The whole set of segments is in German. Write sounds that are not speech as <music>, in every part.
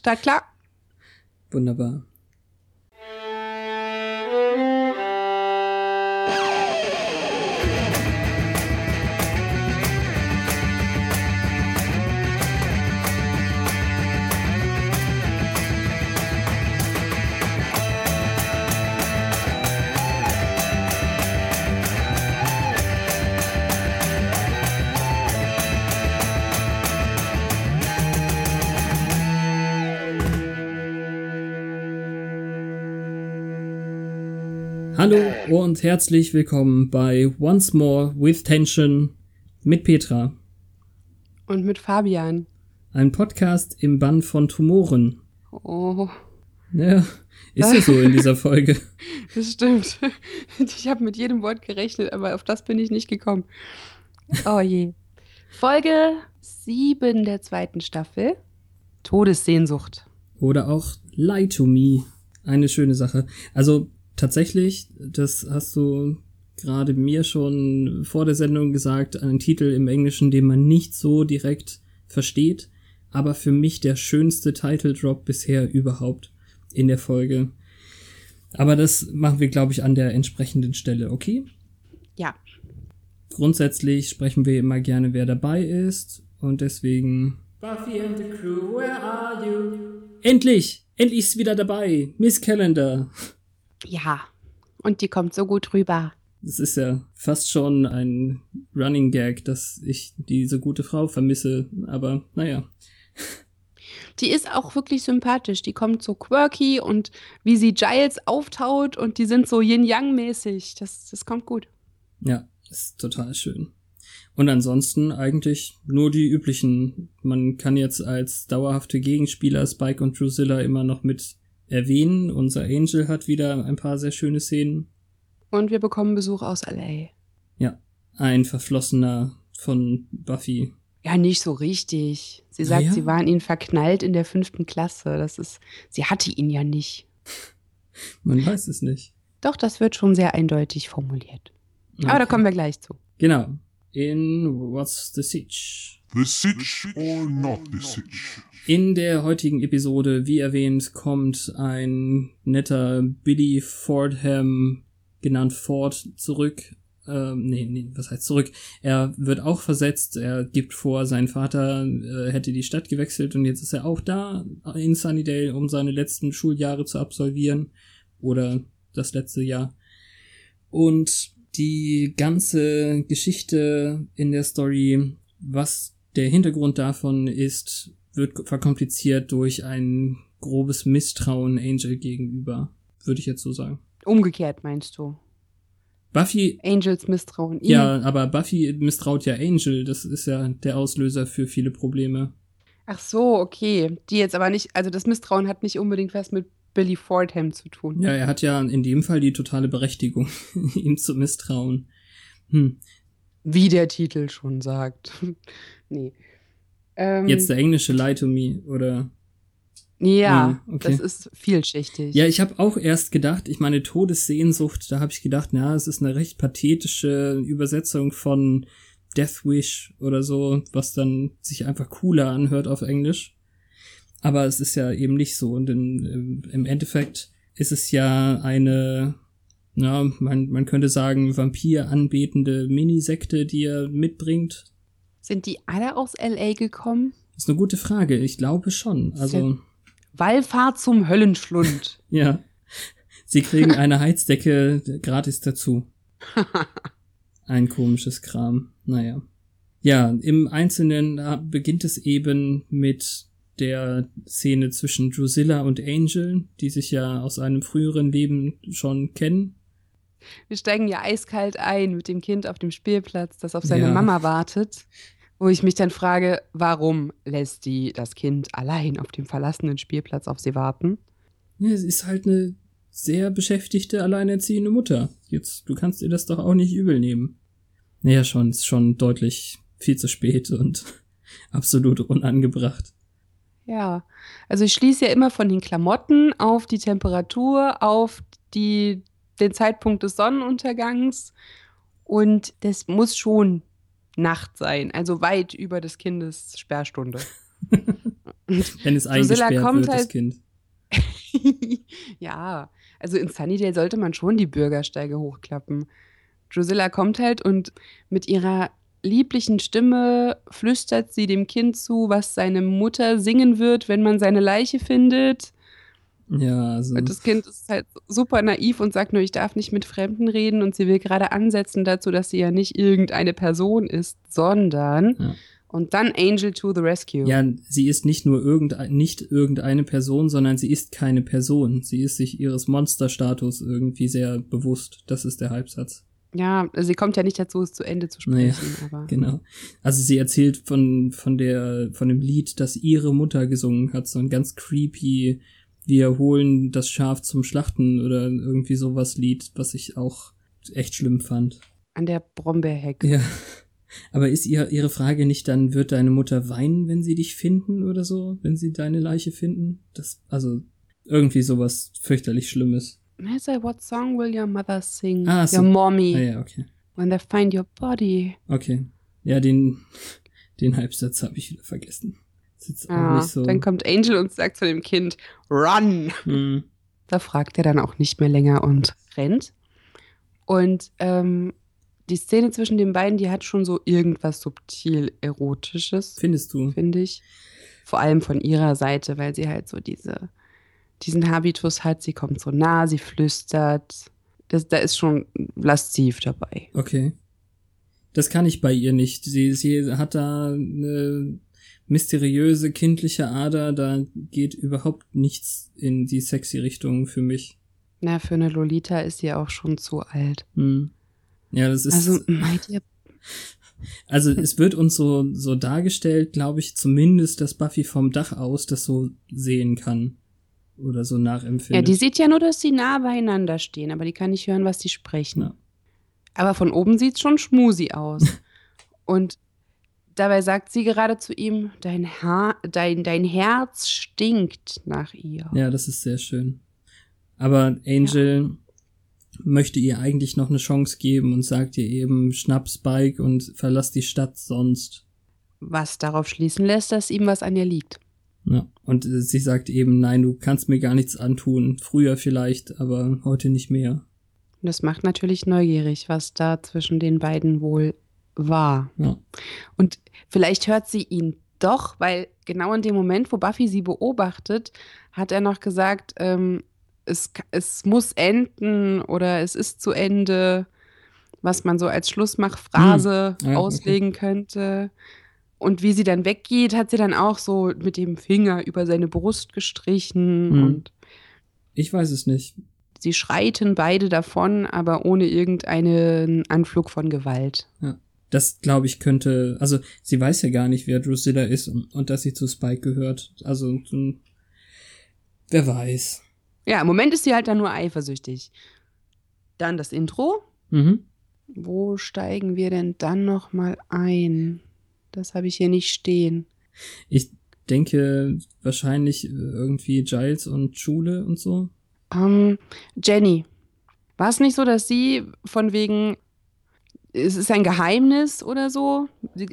Start klar. Wunderbar. Hallo und herzlich willkommen bei Once More with Tension mit Petra. Und mit Fabian. Ein Podcast im Bann von Tumoren. Oh. Ja, ist ja so in dieser Folge. <laughs> Das stimmt. Ich habe mit jedem Wort gerechnet, aber auf das bin ich nicht gekommen. Oh je. Folge 7 der zweiten Staffel. Todessehnsucht. Oder auch Lie to Me. Eine schöne Sache. Also tatsächlich, das hast du gerade mir schon vor der Sendung gesagt, einen Titel im Englischen, den man nicht so direkt versteht, aber für mich der schönste Title Drop bisher überhaupt in der Folge. Aber das machen wir, glaube ich, an der entsprechenden Stelle, okay? Ja. Grundsätzlich sprechen wir immer gerne, wer dabei ist und deswegen Buffy and the Crew, where are you? Endlich! Endlich ist wieder dabei! Miss Calendar! Ja, und die kommt so gut rüber. Es ist ja fast schon ein Running Gag, dass ich diese gute Frau vermisse, aber naja. Die ist auch wirklich sympathisch. Die kommt so quirky und wie sie Giles auftaut und die sind so Yin-Yang-mäßig. Das, das kommt gut. Ja, ist total schön. Und ansonsten eigentlich nur die üblichen. Man kann jetzt als dauerhafte Gegenspieler Spike und Drusilla immer noch mit erwähnen. Unser Angel hat wieder ein paar sehr schöne Szenen. Und wir bekommen Besuch aus LA. Ja, ein Verflossener von Buffy. Ja, nicht so richtig. Sie sagt, ja. sie war in ihn verknallt in der fünften Klasse. Das ist, sie hatte ihn ja nicht. <laughs> Man weiß es nicht. Doch, das wird schon sehr eindeutig formuliert. Okay. Aber da kommen wir gleich zu. Genau. In What's the Siege? The Siege or not the Siege? In der heutigen Episode, wie erwähnt, kommt ein netter Billy Fordham, genannt Ford, zurück. Ähm, nee, nee, was heißt zurück? Er wird auch versetzt. Er gibt vor, sein Vater äh, hätte die Stadt gewechselt und jetzt ist er auch da in Sunnydale, um seine letzten Schuljahre zu absolvieren. Oder das letzte Jahr. Und die ganze Geschichte in der Story, was der Hintergrund davon ist, wird verkompliziert durch ein grobes Misstrauen Angel gegenüber, würde ich jetzt so sagen. Umgekehrt meinst du? Buffy. Angels misstrauen ihm. Ja, aber Buffy misstraut ja Angel. Das ist ja der Auslöser für viele Probleme. Ach so, okay. Die jetzt aber nicht, also das Misstrauen hat nicht unbedingt was mit Billy Fordham zu tun. Ja, er hat ja in dem Fall die totale Berechtigung, <laughs> ihm zu misstrauen. Hm. Wie der Titel schon sagt. <laughs> nee. Ähm, Jetzt der englische Lie to Me, oder? Ja, hm, okay. das ist vielschichtig. Ja, ich habe auch erst gedacht, ich meine Todessehnsucht, da habe ich gedacht, na, es ist eine recht pathetische Übersetzung von Death Wish oder so, was dann sich einfach cooler anhört auf Englisch. Aber es ist ja eben nicht so. Und in, im Endeffekt ist es ja eine, ja, man, man könnte sagen, Vampir anbetende Minisekte, die er mitbringt. Sind die alle aus LA gekommen? Das ist eine gute Frage. Ich glaube schon. Also. Wallfahrt zum Höllenschlund. <laughs> ja. Sie kriegen eine Heizdecke gratis dazu. <laughs> Ein komisches Kram. Naja. Ja, im Einzelnen beginnt es eben mit der Szene zwischen Drusilla und Angel, die sich ja aus einem früheren Leben schon kennen. Wir steigen ja eiskalt ein mit dem Kind auf dem Spielplatz, das auf seine ja. Mama wartet, wo ich mich dann frage, warum lässt die das Kind allein auf dem verlassenen Spielplatz auf sie warten? Ja, sie ist halt eine sehr beschäftigte, alleinerziehende Mutter. Jetzt, du kannst ihr das doch auch nicht übel nehmen. Naja, schon, ist schon deutlich viel zu spät und <laughs> absolut unangebracht. Ja, also ich schließe ja immer von den Klamotten auf die Temperatur, auf die, den Zeitpunkt des Sonnenuntergangs und das muss schon Nacht sein, also weit über des Kindes Sperrstunde. <laughs> Wenn es eingesperrt kommt wird, das halt- Kind. <laughs> ja, also in Sunnydale sollte man schon die Bürgersteige hochklappen. Drusilla kommt halt und mit ihrer lieblichen Stimme flüstert sie dem Kind zu, was seine Mutter singen wird, wenn man seine Leiche findet. Ja, also. Und das Kind ist halt super naiv und sagt nur, ich darf nicht mit Fremden reden und sie will gerade ansetzen dazu, dass sie ja nicht irgendeine Person ist, sondern Ja. und dann Angel to the Rescue. Ja, sie ist nicht nur irgendein, nicht irgendeine Person, sondern sie ist keine Person. Sie ist sich ihres Monsterstatus irgendwie sehr bewusst. Das ist der Halbsatz. Ja, also sie kommt ja nicht dazu, es zu Ende zu Naja, sprechen, aber <laughs> Genau. Also sie erzählt von, von der, von dem Lied, das ihre Mutter gesungen hat, so ein ganz creepy, wir holen das Schaf zum Schlachten oder irgendwie sowas Lied, was ich auch echt schlimm fand. an der Brombeerhecke. Ja. Aber ist ihr, ihre Frage nicht dann, wird deine Mutter weinen, wenn sie dich finden oder so, wenn sie deine Leiche finden? Das, also, irgendwie sowas fürchterlich Schlimmes. I say, what song will your mother sing? Ah, so. Your mommy. Ah ja, okay. When they find your body. Okay. Ja, den, den Halbsatz habe ich wieder vergessen. Ja, so. Dann kommt Angel und sagt zu dem Kind, run. Hm. Da fragt er dann auch nicht mehr länger und rennt. Und ähm, die Szene zwischen den beiden, die hat schon so irgendwas subtil Erotisches, Findest du? finde ich. Vor allem von ihrer Seite, weil sie halt so diese, diesen Habitus hat. Sie kommt so nah, sie flüstert. Das, da ist schon lasziv dabei. Okay. Das kann ich bei ihr nicht. Sie, sie hat da eine mysteriöse kindliche Ader, da geht überhaupt nichts in die sexy Richtung für mich. Na, für eine Lolita ist sie auch schon zu alt. Hm. Ja, das ist. Also, meint ihr, <laughs> Also es wird uns so, so dargestellt, glaube ich, zumindest, dass Buffy vom Dach aus das so sehen kann. Oder so ja, nachempfindet. die sieht ja nur, dass sie nah beieinander stehen, aber die kann nicht hören, was die sprechen. Ja. Aber von oben sieht's schon schmusi aus. <laughs> Und dabei sagt sie gerade zu ihm, dein, Haar, dein, dein Herz stinkt nach ihr. ja, das ist sehr schön. Aber Angel möchte ihr eigentlich noch eine Chance geben und sagt ihr eben, schnapp Spike und verlass die Stadt sonst. Was darauf schließen lässt, dass ihm was an ihr liegt. Ja. Und äh, sie sagt eben, nein, du kannst mir gar nichts antun. Früher vielleicht, aber heute nicht mehr. Das macht natürlich neugierig, was da zwischen den beiden wohl war. Ja. Und vielleicht hört sie ihn doch, weil genau in dem Moment, wo Buffy sie beobachtet, hat er noch gesagt, ähm, es, es muss enden oder es ist zu Ende, was man so als Schlussmachphrase Hm. Ja, okay. auslegen könnte. Und wie sie dann weggeht, hat sie dann auch so mit dem Finger über seine Brust gestrichen Hm. und Ich weiß es nicht. sie schreiten beide davon, aber ohne irgendeinen Anflug von Gewalt. Das, glaube ich, könnte, also sie weiß ja gar nicht, wer Drusilla ist und, und dass sie zu Spike gehört. Also, hm, wer weiß. Ja, im Moment ist sie halt dann nur eifersüchtig. Dann das Intro. Mhm. Wo steigen wir denn dann noch mal ein? Das habe ich hier nicht stehen. Ich denke wahrscheinlich äh, irgendwie Giles und Schule und so. Ähm, Jenny. War es nicht so, dass sie von wegen, es ist ein Geheimnis oder so?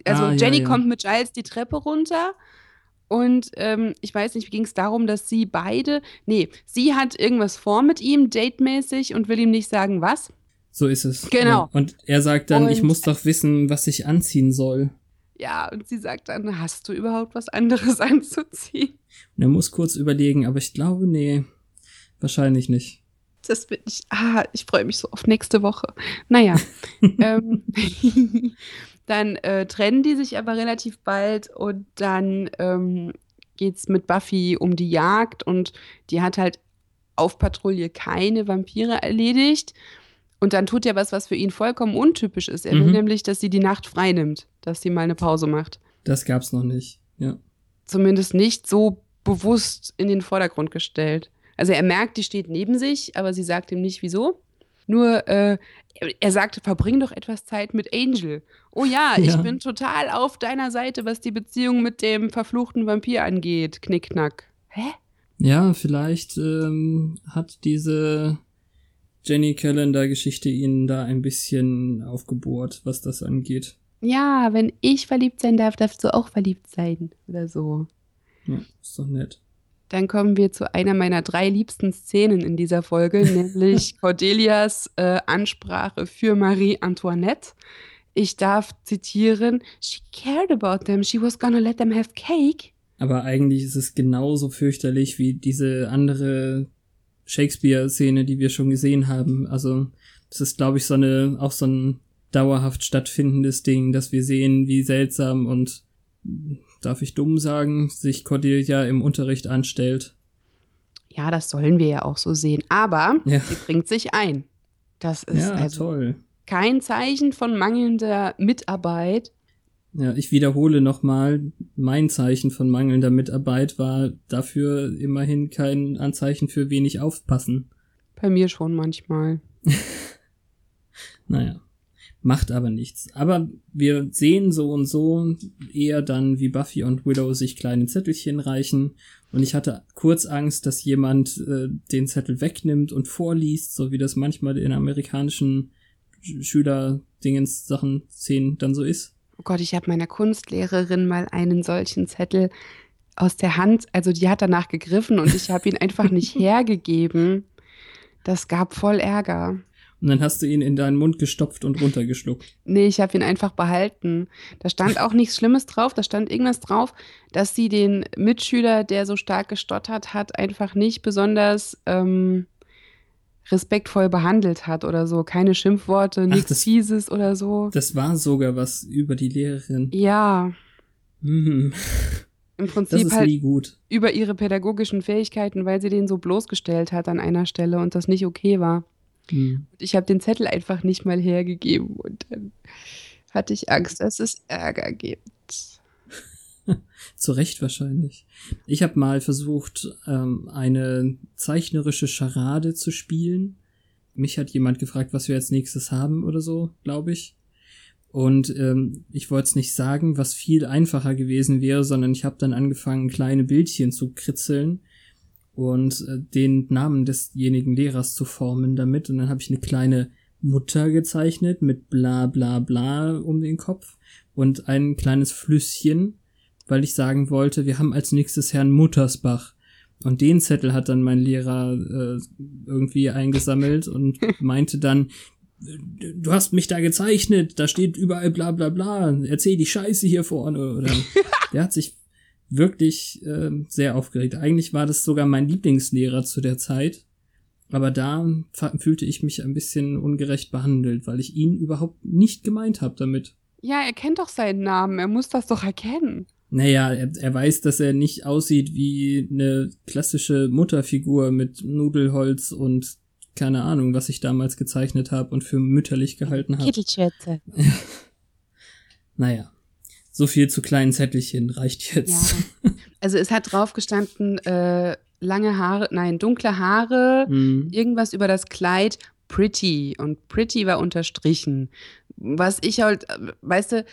Also Ah, ja, Jenny ja. kommt mit Giles die Treppe runter und ähm, ich weiß nicht, wie ging es darum, dass sie beide, nee, sie hat irgendwas vor mit ihm, datemäßig und will ihm nicht sagen, was. So ist es. Genau. Ja. Und er sagt dann, ich Und- muss doch wissen, was ich anziehen soll. Ja, und sie sagt dann, hast du überhaupt was anderes <laughs> anzuziehen? Und er muss kurz überlegen, aber ich glaube, nee, wahrscheinlich nicht. Das bin ich. Ah, ich freue mich so auf nächste Woche. Naja. <laughs> ähm, <laughs> dann äh, trennen die sich aber relativ bald und dann ähm, geht's mit Buffy um die Jagd und die hat halt auf Patrouille keine Vampire erledigt. Und dann tut er was, was für ihn vollkommen untypisch ist. Er will Mhm. nämlich, dass sie die Nacht frei nimmt, dass sie mal eine Pause macht. Das gab's noch nicht. Ja. Zumindest nicht so bewusst in den Vordergrund gestellt. Also er merkt, die steht neben sich, aber sie sagt ihm nicht, wieso. Nur, äh, er- sagt, verbring doch etwas Zeit mit Angel. Oh ja, <laughs> ich Ja. bin total auf deiner Seite, was die Beziehung mit dem verfluchten Vampir angeht. Knickknack. Hä? Ja, vielleicht ähm, hat diese Jenny Calendar-Geschichte ihn da ein bisschen aufgebohrt, was das angeht. Ja, wenn ich verliebt sein darf, darfst du auch verliebt sein. Oder so. Ja, ist doch nett. Dann kommen wir zu einer meiner drei liebsten Szenen in dieser Folge, <laughs> nämlich Cordelias äh, Ansprache für Marie Antoinette. Ich darf zitieren, She cared about them, she was gonna let them have cake. Aber eigentlich ist es genauso fürchterlich wie diese andere Shakespeare-Szene, die wir schon gesehen haben. Also, das ist, glaube ich, so eine, auch so ein dauerhaft stattfindendes Ding, dass wir sehen, wie seltsam und darf ich dumm sagen, sich Cordelia im Unterricht anstellt. Ja, das sollen wir ja auch so sehen. Aber ja. sie bringt sich ein. Das ist ja, also toll. kein Zeichen von mangelnder Mitarbeit. Ja, ich wiederhole nochmal, mein Zeichen von mangelnder Mitarbeit war dafür immerhin kein Anzeichen für wenig aufpassen. Bei mir schon manchmal. <laughs> naja macht aber nichts. Aber wir sehen so und so eher dann, wie Buffy und Willow sich kleine Zettelchen reichen. Und ich hatte kurz Angst, dass jemand äh, den Zettel wegnimmt und vorliest, so wie das manchmal in amerikanischen Schüler-Dingens Sachen Szenen dann so ist. Oh Gott, ich habe meiner Kunstlehrerin mal einen solchen Zettel aus der Hand, also die hat danach gegriffen und ich habe ihn einfach nicht <laughs> hergegeben. Das gab voll Ärger. Und dann hast du ihn in deinen Mund gestopft und runtergeschluckt. Nee, ich habe ihn einfach behalten. Da stand auch nichts Schlimmes drauf. Da stand irgendwas drauf, dass sie den Mitschüler, der so stark gestottert hat, einfach nicht besonders ähm, respektvoll behandelt hat oder so. Keine Schimpfworte, nichts Fieses oder so. Das war sogar was über die Lehrerin. Ja. Mhm. Im Prinzip halt über ihre pädagogischen Fähigkeiten, weil sie den so bloßgestellt hat an einer Stelle und das nicht okay war. Mhm. Ich habe den Zettel einfach nicht mal hergegeben und dann hatte ich Angst, dass es Ärger gibt. <laughs> Zu Recht wahrscheinlich. Ich habe mal versucht, ähm, eine zeichnerische Charade zu spielen. Mich hat jemand gefragt, was wir als nächstes haben oder so, glaube ich. Und ähm, ich wollte es nicht sagen, was viel einfacher gewesen wäre, sondern ich habe dann angefangen, kleine Bildchen zu kritzeln und äh, den Namen desjenigen Lehrers zu formen damit. Und dann habe ich eine kleine Mutter gezeichnet mit bla bla bla um den Kopf und ein kleines Flüsschen, weil ich sagen wollte, wir haben als nächstes Herrn Muttersbach. Und den Zettel hat dann mein Lehrer äh, irgendwie eingesammelt und <laughs> meinte dann, du hast mich da gezeichnet, da steht überall bla bla bla, erzähl die Scheiße hier vorne. Oder <laughs> der hat sich wirklich äh, sehr aufgeregt. Eigentlich war das sogar mein Lieblingslehrer zu der Zeit. Aber da fühlte ich mich ein bisschen ungerecht behandelt, weil ich ihn überhaupt nicht gemeint habe damit. Ja, er kennt doch seinen Namen, er muss das doch erkennen. Naja, er, er weiß, dass er nicht aussieht wie eine klassische Mutterfigur mit Nudelholz und keine Ahnung, was ich damals gezeichnet habe und für mütterlich gehalten habe. Kittelschürze. <laughs> naja. So viel zu kleinen Zettelchen reicht jetzt. Ja. Also es hat drauf gestanden, äh, lange Haare, nein, dunkle Haare, mhm. irgendwas über das Kleid, pretty. Und pretty war unterstrichen. Was ich halt, weißt du,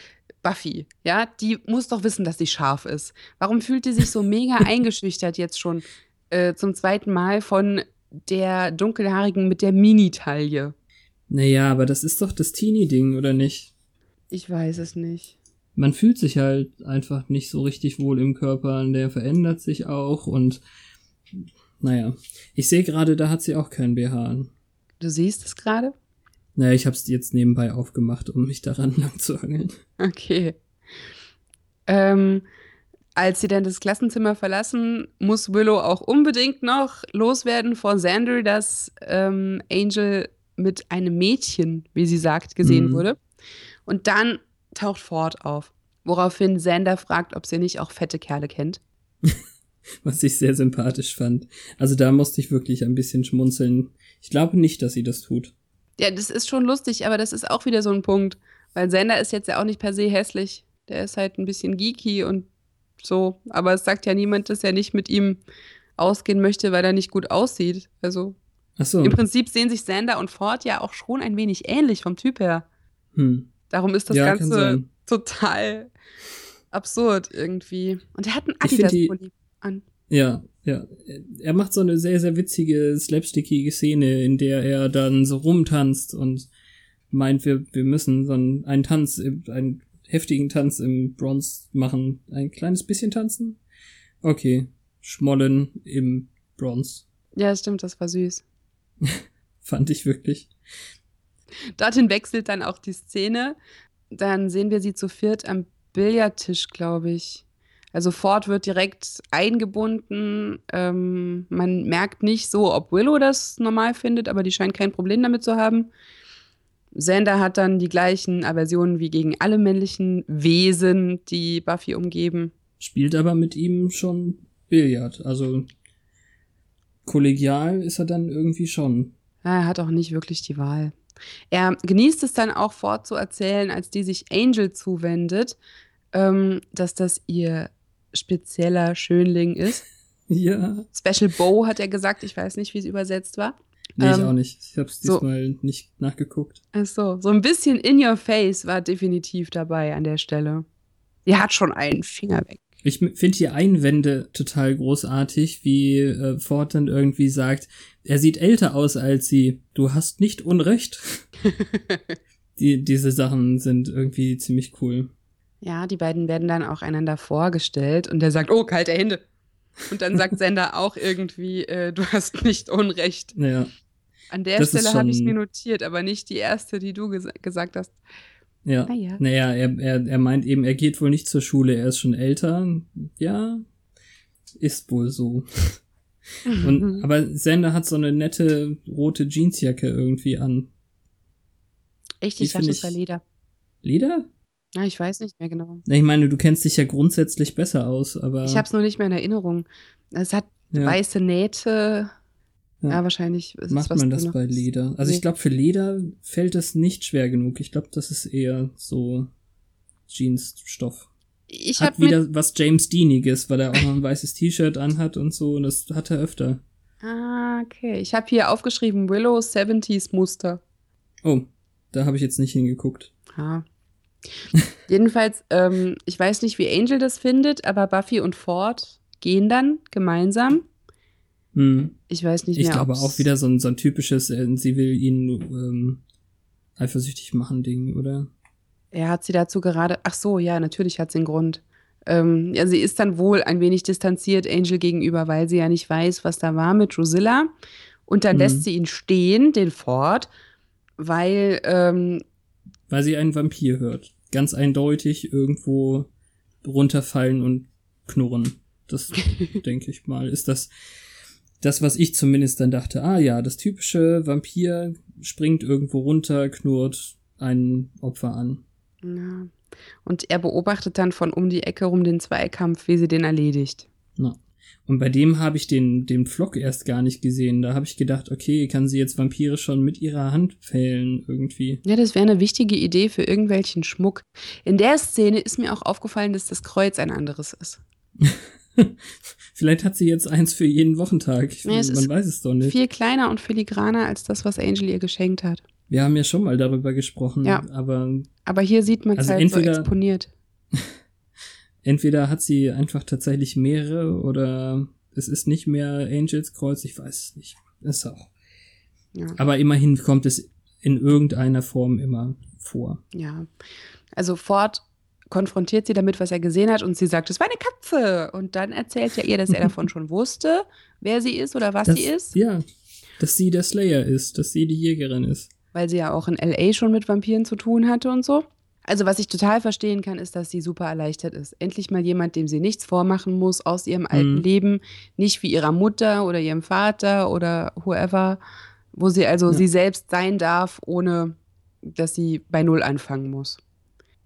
Buffy, ja, die muss doch wissen, dass sie scharf ist. Warum fühlt die sich so mega <laughs> eingeschüchtert jetzt schon äh, zum zweiten Mal von der dunkelhaarigen mit der Mini-Taille? Naja, aber das ist doch das Teenie-Ding, oder nicht? Ich weiß es nicht man fühlt sich halt einfach nicht so richtig wohl im Körper, und der verändert sich auch und naja, ich sehe gerade, da hat sie auch keinen BH an. Du siehst es gerade? Naja, ich habe es jetzt nebenbei aufgemacht, um mich daran <laughs> lang zu angeln. Okay. Ähm, als sie dann das Klassenzimmer verlassen, muss Willow auch unbedingt noch loswerden vor Xander, dass ähm, Angel mit einem Mädchen, wie sie sagt, gesehen mhm. wurde. Und dann taucht Ford auf. Woraufhin Xander fragt, ob sie nicht auch fette Kerle kennt. <laughs> Was ich sehr sympathisch fand. Also da musste ich wirklich ein bisschen schmunzeln. Ich glaube nicht, dass sie das tut. Ja, das ist schon lustig, aber das ist auch wieder so ein Punkt. Weil Xander ist jetzt ja auch nicht per se hässlich. Der ist halt ein bisschen geeky und so. Aber es sagt ja niemand, dass er nicht mit ihm ausgehen möchte, weil er nicht gut aussieht. Also so. im Prinzip sehen sich Xander und Ford ja auch schon ein wenig ähnlich vom Typ her. Hm. Darum ist das ja, Ganze total absurd irgendwie. Und er hat einen Adidas-Pulli an. Ja, ja. Er macht so eine sehr, sehr witzige, slapstickige Szene, in der er dann so rumtanzt und meint, wir, wir müssen so einen, einen Tanz, einen heftigen Tanz im Bronze machen. Ein kleines bisschen tanzen. Okay. Schmollen im Bronze. Ja, stimmt, das war süß. <laughs> Fand ich wirklich. <laughs> Dorthin wechselt dann auch die Szene. Dann sehen wir sie zu viert am Billardtisch, glaube ich. Also Ford wird direkt eingebunden. Ähm, man merkt nicht so, ob Willow das normal findet, aber die scheint kein Problem damit zu haben. Xander hat dann die gleichen Aversionen wie gegen alle männlichen Wesen, die Buffy umgeben. Spielt aber mit ihm schon Billard. Also kollegial ist er dann irgendwie schon. Er hat auch nicht wirklich die Wahl. Er genießt es dann auch fortzuerzählen, als die sich Angel zuwendet, ähm, dass das ihr spezieller Schönling ist. <laughs> Ja. Special Bow hat er gesagt, ich weiß nicht, wie es übersetzt war. Nee, ich ähm, auch nicht. Ich habe es diesmal so, nicht nachgeguckt. Ach so, so ein bisschen in your face war definitiv dabei an der Stelle. Die hat schon einen Finger weg. Ich finde die Einwände total großartig, wie äh, Ford dann irgendwie sagt, er sieht älter aus als sie. Du hast nicht Unrecht. <laughs> die, diese Sachen sind irgendwie ziemlich cool. Ja, die beiden werden dann auch einander vorgestellt und der sagt, oh, kalte Hände. Und dann sagt Sender auch irgendwie, äh, du hast nicht Unrecht. Ja. An der Stelle habe ich mir notiert, aber nicht die erste, die du ges gesagt hast. Ja. Naja, naja er, er, er meint eben, er geht wohl nicht zur Schule, er ist schon älter. Ja, ist wohl so. Und, aber Sender hat so eine nette rote Jeansjacke irgendwie an. Echt, ich dachte, es war Leder. Leder? Ja, ich weiß nicht mehr genau. Ich meine, du kennst dich ja grundsätzlich besser aus, aber. Ich hab's nur nicht mehr in Erinnerung. Es hat ja. weiße Nähte. Ja, ja wahrscheinlich ist Macht man das bei Leder. Also nee. ich glaube, für Leder fällt es nicht schwer genug. Ich glaube, das ist eher so Jeansstoff. Ich hat wieder was James Deaniges, weil er auch noch ein weißes T-Shirt anhat und so. Und das hat er öfter. Ah, okay. Ich habe hier aufgeschrieben Willow 70s Muster. Oh, da habe ich jetzt nicht hingeguckt. Ah, <laughs> Jedenfalls, ähm, ich weiß nicht, wie Angel das findet, aber Buffy und Ford gehen dann gemeinsam. Hm. Ich weiß nicht ich mehr. Ich glaube auch wieder so ein, so ein typisches, äh, sie will ihn ähm, eifersüchtig machen Ding, oder? Er hat sie dazu gerade. Ach so, ja, natürlich hat sie einen Grund. Ähm, ja, sie ist dann wohl ein wenig distanziert Angel gegenüber, weil sie ja nicht weiß, was da war mit Drusilla. Und dann hm. lässt sie ihn stehen, den Ford, weil ähm, weil sie einen Vampir hört. Ganz eindeutig irgendwo runterfallen und knurren. Das <laughs> denke ich mal, ist das, das, was ich zumindest dann dachte. Ah ja, das typische Vampir springt irgendwo runter, knurrt ein Opfer an. Ja. Und er beobachtet dann von um die Ecke rum den Zweikampf, wie sie den erledigt. Na. Und bei dem habe ich den, den Flock erst gar nicht gesehen. Da habe ich gedacht, okay, kann sie jetzt Vampire schon mit ihrer Hand fällen irgendwie. Ja, das wäre eine wichtige Idee für irgendwelchen Schmuck. In der Szene ist mir auch aufgefallen, dass das Kreuz ein anderes ist. <laughs> Vielleicht hat sie jetzt eins für jeden Wochentag. Ich, ja, man weiß es doch nicht. Viel kleiner und filigraner als das, was Angel ihr geschenkt hat. Wir haben ja schon mal darüber gesprochen, ja. aber. Aber hier sieht man es also halt entweder, so exponiert. <laughs> entweder hat sie einfach tatsächlich mehrere oder es ist nicht mehr Angels Kreuz, ich weiß es nicht. Ist auch. Ja. Aber immerhin kommt es in irgendeiner Form immer vor. Ja. Also Ford konfrontiert sie damit, was er gesehen hat, und sie sagt, es war eine Katze. Und dann erzählt er ihr, dass er <laughs> davon schon wusste, wer sie ist oder was das, sie ist. Ja, dass sie der Slayer ist, dass sie die Jägerin ist. Weil sie ja auch in LA schon mit Vampiren zu tun hatte und so. Also was ich total verstehen kann, ist, dass sie super erleichtert ist. Endlich mal jemand, dem sie nichts vormachen muss aus ihrem alten mhm. Leben, nicht wie ihrer Mutter oder ihrem Vater oder whoever, wo sie also ja. sie selbst sein darf, ohne dass sie bei Null anfangen muss.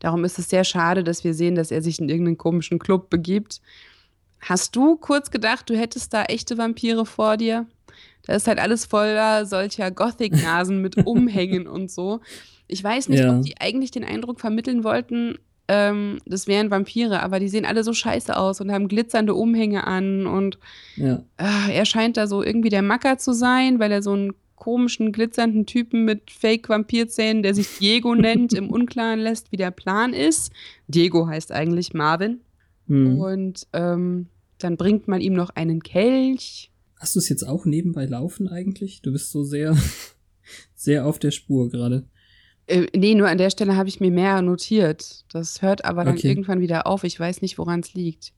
Darum ist es sehr schade, dass wir sehen, dass er sich in irgendeinen komischen Club begibt. Hast du kurz gedacht, du hättest da echte Vampire vor dir? Da ist halt alles voller solcher Gothic-Nasen mit <laughs> Umhängen und so. Ich weiß nicht, ja. ob die eigentlich den Eindruck vermitteln wollten, ähm, das wären Vampire, aber die sehen alle so scheiße aus und haben glitzernde Umhänge an und ja. äh, er scheint da so irgendwie der Macker zu sein, weil er so einen komischen, glitzernden Typen mit Fake-Vampirzähnen, der sich Diego nennt, im Unklaren lässt, wie der Plan ist. Diego heißt eigentlich Marvin. Mhm. Und ähm, dann bringt man ihm noch einen Kelch. Hast du es jetzt auch nebenbei laufen eigentlich? Du bist so sehr, <laughs> sehr auf der Spur gerade. Äh, nee, nur an der Stelle habe ich mir mehr notiert. Das hört aber dann okay. irgendwann wieder auf. Ich weiß nicht, woran es liegt.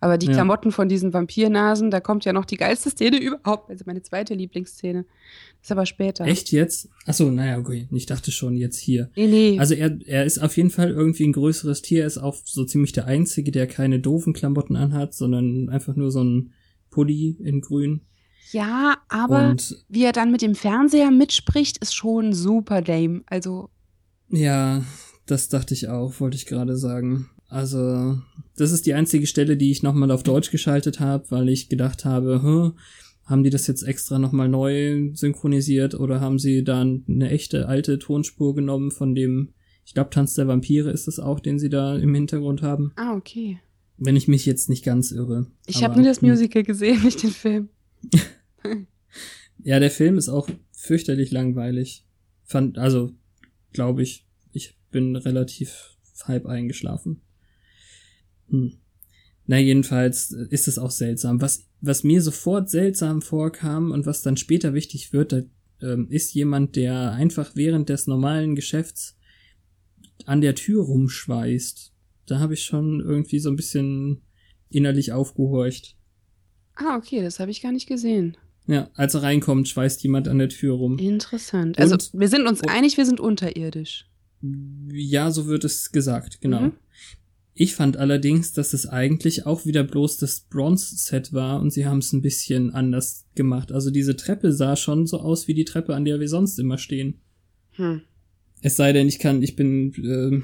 Aber die ja. Klamotten von diesen Vampirnasen, da kommt ja noch die geilste Szene <laughs> überhaupt. Also meine zweite Lieblingsszene. Das ist aber später. Echt jetzt? Achso, naja, okay. Ich dachte schon jetzt hier. Nee, nee. Also er, er ist auf jeden Fall irgendwie ein größeres Tier. Er ist auch so ziemlich der Einzige, der keine doofen Klamotten anhat, sondern einfach nur so ein Pulli in grün. Ja, aber Und, wie er dann mit dem Fernseher mitspricht, ist schon super Dame. Also. Ja, das dachte ich auch, wollte ich gerade sagen. Also, das ist die einzige Stelle, die ich nochmal auf Deutsch geschaltet habe, weil ich gedacht habe, hm, haben die das jetzt extra nochmal neu synchronisiert oder haben sie da eine echte alte Tonspur genommen von dem, ich glaube, Tanz der Vampire ist es auch, den sie da im Hintergrund haben. Ah, okay. Wenn ich mich jetzt nicht ganz irre. Ich habe nur das <laughs> hm. Musical gesehen, nicht den Film. ja, der Film ist auch fürchterlich langweilig. Fand, also, glaube ich, ich bin relativ halb eingeschlafen. Hm. Na, jedenfalls ist es auch seltsam. Was, was mir sofort seltsam vorkam und was dann später wichtig wird, da, ähm, ist jemand, der einfach während des normalen Geschäfts an der Tür rumschweißt. Da habe ich schon irgendwie so ein bisschen innerlich aufgehorcht. Ah, okay, das habe ich gar nicht gesehen. Ja, als er reinkommt, schweißt jemand an der Tür rum. Interessant. Also und, wir sind uns einig, wir sind unterirdisch. Ja, so wird es gesagt, genau. Mhm. Ich fand allerdings, dass es eigentlich auch wieder bloß das Bronze-Set war und sie haben es ein bisschen anders gemacht. Also diese Treppe sah schon so aus wie die Treppe, an der wir sonst immer stehen. Hm. Es sei denn, ich kann, ich bin äh,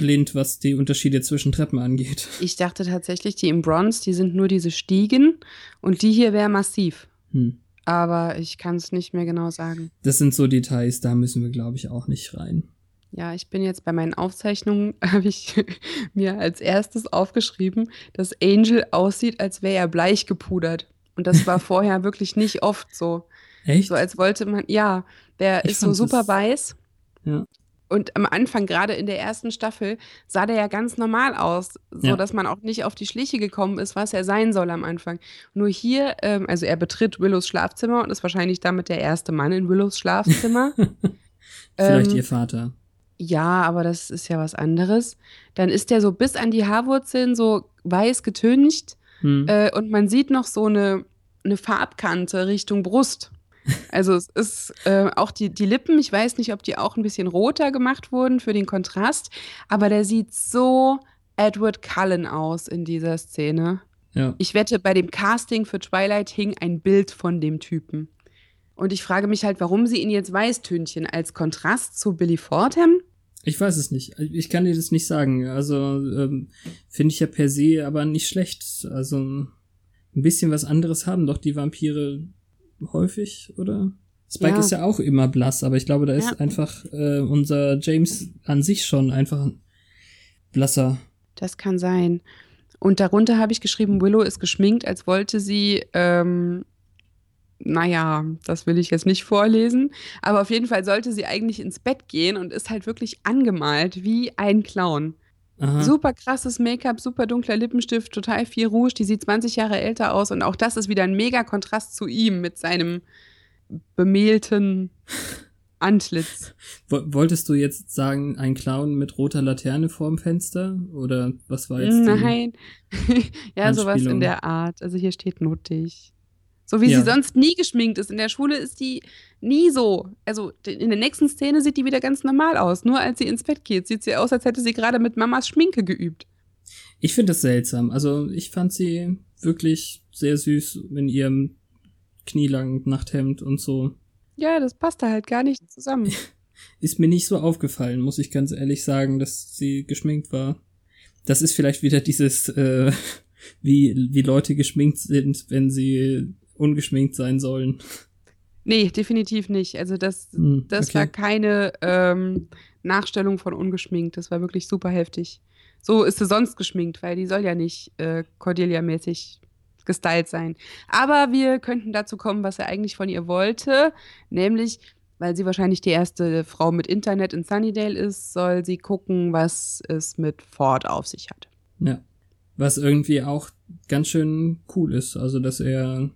blind, was die Unterschiede zwischen Treppen angeht. <laughs> Ich dachte tatsächlich, die im Bronze, die sind nur diese Stiegen und die hier wäre massiv. Hm. Aber ich kann es nicht mehr genau sagen. Das sind so Details, da müssen wir, glaube ich, auch nicht rein. Ja, ich bin jetzt bei meinen Aufzeichnungen, <laughs> habe ich mir als erstes aufgeschrieben, dass Angel aussieht, als wäre er bleich gepudert. Und das war <laughs> vorher wirklich nicht oft so. Echt? So als wollte man, ja, der ich ist so super weiß. Ja. Und am Anfang, gerade in der ersten Staffel, sah der ja ganz normal aus, so ja. dass man auch nicht auf die Schliche gekommen ist, was er sein soll am Anfang. Nur hier, ähm, also er betritt Willows Schlafzimmer und ist wahrscheinlich damit der erste Mann in Willows Schlafzimmer. <laughs> Vielleicht ähm, ihr Vater. Ja, aber das ist ja was anderes. Dann ist der so bis an die Haarwurzeln so weiß getüncht hm. äh, und man sieht noch so eine, eine Farbkante Richtung Brust. <laughs> Also es ist äh, auch die, die Lippen, ich weiß nicht, ob die auch ein bisschen roter gemacht wurden für den Kontrast, aber der sieht so Edward Cullen aus in dieser Szene. Ja. Ich wette, bei dem Casting für Twilight hing ein Bild von dem Typen. Und ich frage mich halt, warum sie ihn jetzt Weißtönchen als Kontrast zu Billy Fordham ich weiß es nicht. Ich kann dir das nicht sagen. Also ähm, finde ich ja per se aber nicht schlecht. Also ein bisschen was anderes haben doch die Vampire häufig, oder? Spike ja. ist ja auch immer blass, aber ich glaube, da ist ja. einfach äh, unser James an sich schon einfach blasser. Das kann sein. Und darunter habe ich geschrieben, Willow ist geschminkt, als wollte sie ähm, naja, das will ich jetzt nicht vorlesen, aber auf jeden Fall sollte sie eigentlich ins Bett gehen und ist halt wirklich angemalt wie ein Clown. Aha. Super krasses Make-up, super dunkler Lippenstift, total viel Rouge, die sieht 20 Jahre älter aus und auch das ist wieder ein mega Kontrast zu ihm mit seinem bemehlten <laughs> Antlitz. Wolltest du jetzt sagen, ein Clown mit roter Laterne vorm Fenster? Oder was war jetzt? Nein. <laughs> ja, sowas in der Art. Also hier steht nuttig. So wie ja. sie sonst nie geschminkt ist. In der Schule ist die nie so. Also in der nächsten Szene sieht die wieder ganz normal aus. Nur als sie ins Bett geht, sieht sie aus, als hätte sie gerade mit Mamas Schminke geübt. Ich finde das seltsam. Also ich fand sie wirklich sehr süß in ihrem knielangen Nachthemd und so. Ja, das passt da halt gar nicht zusammen. <laughs> ist mir nicht so aufgefallen, muss ich ganz ehrlich sagen, dass sie geschminkt war. Das ist vielleicht wieder dieses, äh, <laughs> wie, wie Leute geschminkt sind, wenn sie ungeschminkt sein sollen. Nee, definitiv nicht. Also das, hm, das okay. war keine ähm, Nachstellung von ungeschminkt. Das war wirklich super heftig. So ist sie sonst geschminkt, weil die soll ja nicht äh, Cordelia-mäßig gestylt sein. Aber wir könnten dazu kommen, was er eigentlich von ihr wollte, nämlich, weil sie wahrscheinlich die erste Frau mit Internet in Sunnydale ist, soll sie gucken, was es mit Ford auf sich hat. Ja. Was irgendwie auch ganz schön cool ist. Also, dass er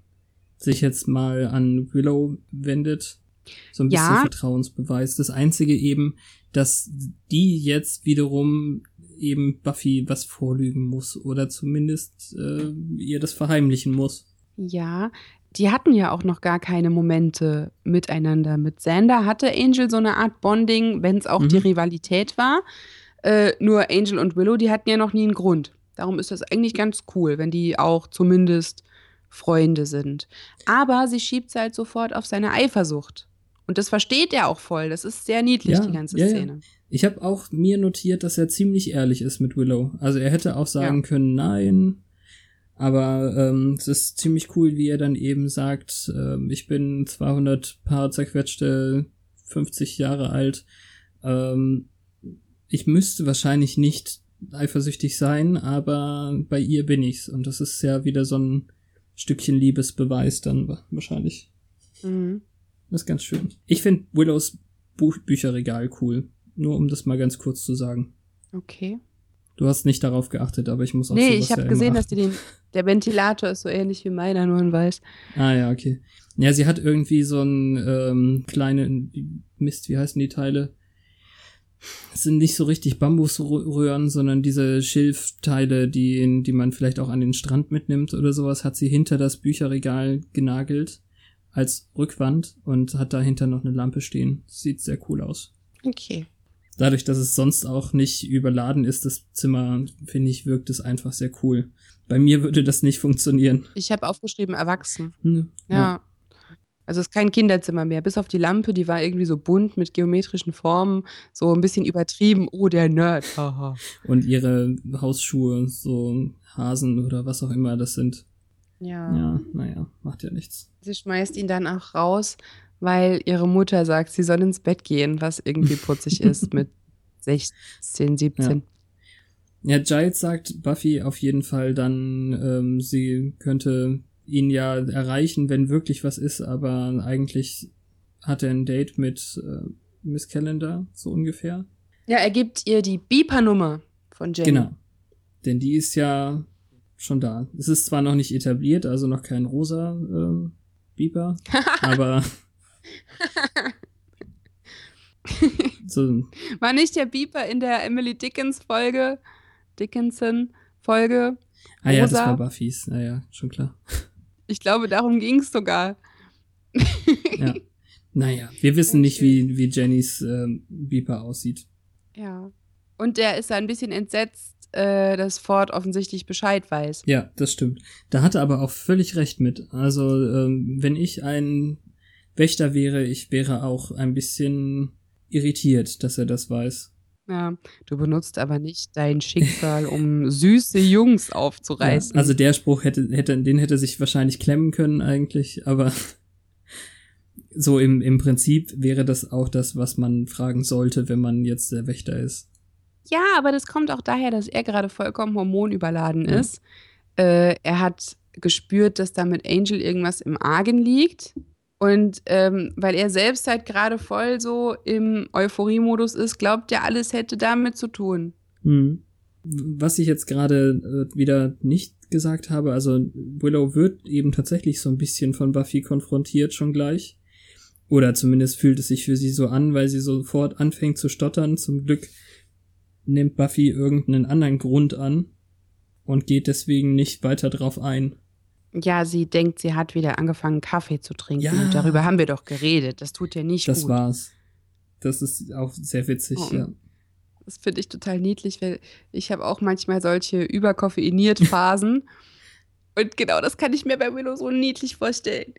sich jetzt mal an Willow wendet. So ein bisschen ja. Vertrauensbeweis. Das Einzige eben, dass die jetzt wiederum eben Buffy was vorlügen muss oder zumindest äh, ihr das verheimlichen muss. Ja, die hatten ja auch noch gar keine Momente miteinander. Mit Sander hatte Angel so eine Art Bonding, wenn es auch mhm. die Rivalität war. Äh, nur Angel und Willow, die hatten ja noch nie einen Grund. Darum ist das eigentlich ganz cool, wenn die auch zumindest Freunde sind. Aber sie schiebt es halt sofort auf seine Eifersucht. Und das versteht er auch voll. Das ist sehr niedlich, ja, die ganze ja, Szene. Ja. Ich habe auch mir notiert, dass er ziemlich ehrlich ist mit Willow. Also er hätte auch sagen können, nein. Aber ähm, es ist ziemlich cool, wie er dann eben sagt, äh, ich bin 200 Paar zerquetschte 50 Jahre alt. Ähm, ich müsste wahrscheinlich nicht eifersüchtig sein, aber bei ihr bin ich's. Und das ist ja wieder so ein Stückchen Liebesbeweis dann wahrscheinlich. Mhm. Das ist ganz schön. Ich finde Willows Buch Bücherregal cool. Nur um das mal ganz kurz zu sagen. Okay. Du hast nicht darauf geachtet, aber ich muss auch Nee, ich habe ja gesehen, dass die den. <laughs> Der Ventilator ist so ähnlich wie meiner, nur in weiß. Ah ja, okay. Ja, sie hat irgendwie so ein ähm, kleine Mist, wie heißen die Teile? Es sind nicht so richtig Bambusröhren, sondern diese Schilfteile, die, die man vielleicht auch an den Strand mitnimmt oder sowas, hat sie hinter das Bücherregal genagelt als Rückwand und hat dahinter noch eine Lampe stehen. Sieht sehr cool aus. Okay. Dadurch, dass es sonst auch nicht überladen ist, das Zimmer, finde ich, wirkt es einfach sehr cool. Bei mir würde das nicht funktionieren. Ich habe aufgeschrieben, erwachsen. Hm, ja. ja. Also es ist kein Kinderzimmer mehr. Bis auf die Lampe, die war irgendwie so bunt mit geometrischen Formen, so ein bisschen übertrieben. Oh, der Nerd. Haha. Und ihre Hausschuhe, so Hasen oder was auch immer das sind. Ja. Ja, naja, macht ja nichts. Sie schmeißt ihn dann auch raus, weil ihre Mutter sagt, sie soll ins Bett gehen, was irgendwie putzig <laughs> ist mit 16, 17. Ja. ja, Giles sagt Buffy auf jeden Fall dann, ähm, sie könnte ihn ja erreichen, wenn wirklich was ist, aber eigentlich hat er ein Date mit äh, Miss Calendar, so ungefähr. Ja, er gibt ihr die Beeper-Nummer von Jenny. Genau. Denn die ist ja schon da. Es ist zwar noch nicht etabliert, also noch kein rosa äh, Beeper, <laughs> aber <laughs> so. War nicht der Beeper in der Emily Dickens Folge, Dickinson Folge? Ah ja, das war Buffys, naja, schon klar. Ich glaube, darum ging es sogar. ja. Naja, wir wissen nicht, wie, wie Jennys äh, Beeper aussieht. Ja. Und der ist ein bisschen entsetzt, äh, dass Ford offensichtlich Bescheid weiß. Ja, das stimmt. Da hat er aber auch völlig recht mit. Also, ähm, wenn ich ein Wächter wäre, ich wäre auch ein bisschen irritiert, dass er das weiß. Ja, du benutzt aber nicht dein Schicksal, um süße Jungs aufzureißen. Ja, also der Spruch hätte, hätte, den hätte sich wahrscheinlich klemmen können eigentlich, aber <laughs> so im, im Prinzip wäre das auch das, was man fragen sollte, wenn man jetzt der Wächter ist. Ja, aber das kommt auch daher, dass er gerade vollkommen hormonüberladen ja. ist. Äh, er hat gespürt, dass da mit Angel irgendwas im Argen liegt. Und ähm, weil er selbst halt gerade voll so im Euphorie-Modus ist, glaubt er, alles hätte damit zu tun. Hm. Was ich jetzt gerade äh, wieder nicht gesagt habe, also Willow wird eben tatsächlich so ein bisschen von Buffy konfrontiert schon gleich. Oder zumindest fühlt es sich für sie so an, weil sie sofort anfängt zu stottern. Zum Glück nimmt Buffy irgendeinen anderen Grund an und geht deswegen nicht weiter drauf ein. Ja, sie denkt, sie hat wieder angefangen, Kaffee zu trinken. Ja. Und darüber haben wir doch geredet. Das tut ihr nicht das gut. Das war's. Das ist auch sehr witzig, oh. ja. Das finde ich total niedlich, weil ich habe auch manchmal solche überkoffeiniert <laughs> Phasen. und genau das kann ich mir bei Willow so niedlich vorstellen.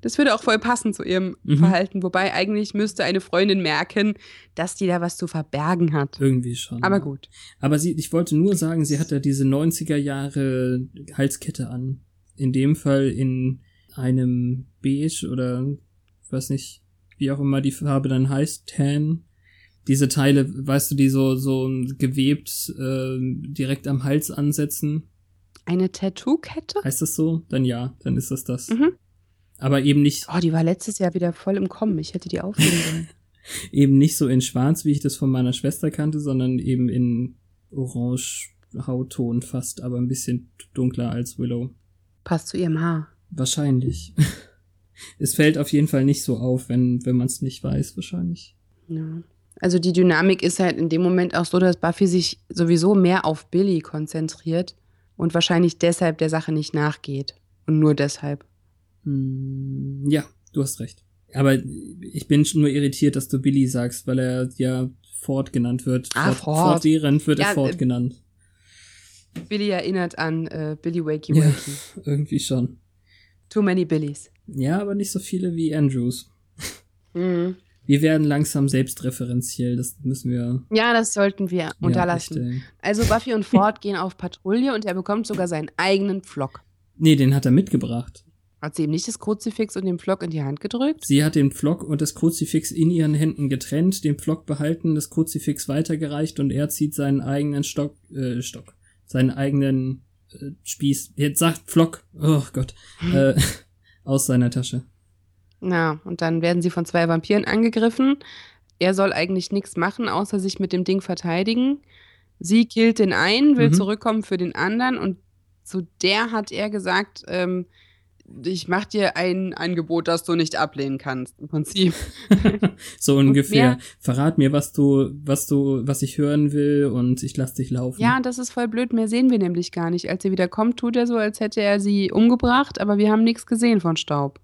Das würde auch voll passen zu ihrem mhm. Verhalten. Wobei eigentlich müsste eine Freundin merken, dass die da was zu verbergen hat. Irgendwie schon. Aber ja. gut. Aber sie, ich wollte nur sagen, sie hat ja diese 90er Jahre Halskette an in dem Fall in einem Beige oder weiß nicht, wie auch immer die Farbe dann heißt, Tan. Diese Teile, weißt du, die so, so gewebt äh, direkt am Hals ansetzen. Eine Tattoo-Kette? Heißt das so? Dann ja, dann ist das das. Mhm. Aber eben nicht. Oh, die war letztes Jahr wieder voll im Kommen. Ich hätte die aufnehmen sollen. <laughs> <laughs> eben nicht so in schwarz, wie ich das von meiner Schwester kannte, sondern eben in orange Hautton fast, aber ein bisschen dunkler als Willow. Passt zu ihrem Haar. Wahrscheinlich. <laughs> es fällt auf jeden Fall nicht so auf, wenn, wenn man es nicht weiß, wahrscheinlich. Ja. Also die Dynamik ist halt in dem Moment auch so, dass Buffy sich sowieso mehr auf Billy konzentriert und wahrscheinlich deshalb der Sache nicht nachgeht. Und nur deshalb. Hm, ja, du hast recht. Aber ich bin nur irritiert, dass du Billy sagst, weil er ja Ford genannt wird. Ah, Ford. Fortwährend wird Ja, er Ford äh, genannt. Billy erinnert an äh, Billy Wakey Wakey. <laughs> Irgendwie schon. Too many Billys. Ja, aber nicht so viele wie Andrews. Mhm. Wir werden langsam selbstreferenziell, das müssen wir Ja, das sollten wir ja, unterlassen. ey. Also Buffy und Ford <laughs> gehen auf Patrouille und er bekommt sogar seinen eigenen Pflock. Nee, den hat er mitgebracht. Hat sie ihm nicht das Kruzifix und den Pflock in die Hand gedrückt? Sie hat den Pflock und das Kruzifix in ihren Händen getrennt, den Pflock behalten, das Kruzifix weitergereicht und er zieht seinen eigenen Stock, äh, Stock, seinen eigenen äh, Spieß, jetzt sagt Pflock, oh Gott, äh, <laughs> aus seiner Tasche. Na, und dann werden sie von zwei Vampiren angegriffen. Er soll eigentlich nichts machen, außer sich mit dem Ding verteidigen. Sie killt den einen, will Mhm. zurückkommen für den anderen und zu der hat er gesagt, ähm, ich mach dir ein Angebot, das du nicht ablehnen kannst, im Prinzip. <laughs> so ungefähr. Verrat mir, was du, was du, was ich hören will und ich lass dich laufen. Ja, das ist voll blöd, mehr sehen wir nämlich gar nicht. Als er wieder kommt, tut er so, als hätte er sie umgebracht, aber wir haben nichts gesehen von Staub.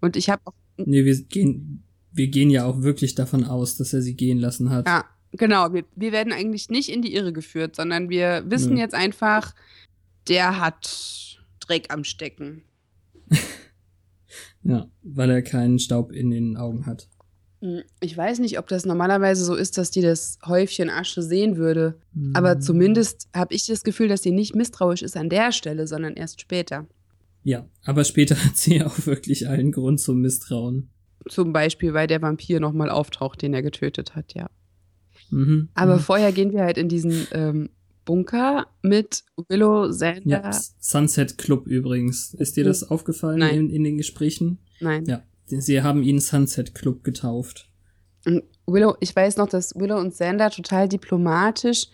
Und ich habe auch Nee, wir gehen, wir gehen ja auch wirklich davon aus, dass er sie gehen lassen hat. Ja, genau. Wir, wir werden eigentlich nicht in die Irre geführt, sondern wir wissen Nö. jetzt einfach, der hat Dreck am Stecken. <laughs> Ja, weil er keinen Staub in den Augen hat. Hm, Ich weiß nicht, ob das normalerweise so ist, dass die das Häufchen Asche sehen würde. Hm. Aber zumindest habe ich das Gefühl, dass sie nicht misstrauisch ist an der Stelle, sondern erst später. Ja, aber später <laughs> hat sie auch wirklich allen Grund zum Misstrauen. Zum Beispiel, weil der Vampir nochmal auftaucht, den er getötet hat, ja. Mhm. Aber mhm. vorher gehen wir halt in diesen ähm, Bunker mit Willow, Xander. Ja, Sunset Club übrigens. Ist dir das aufgefallen Nein. in, in den Gesprächen? Nein. Ja. Sie haben ihn Sunset Club getauft. Und Willow, ich weiß noch, dass Willow und Xander total diplomatisch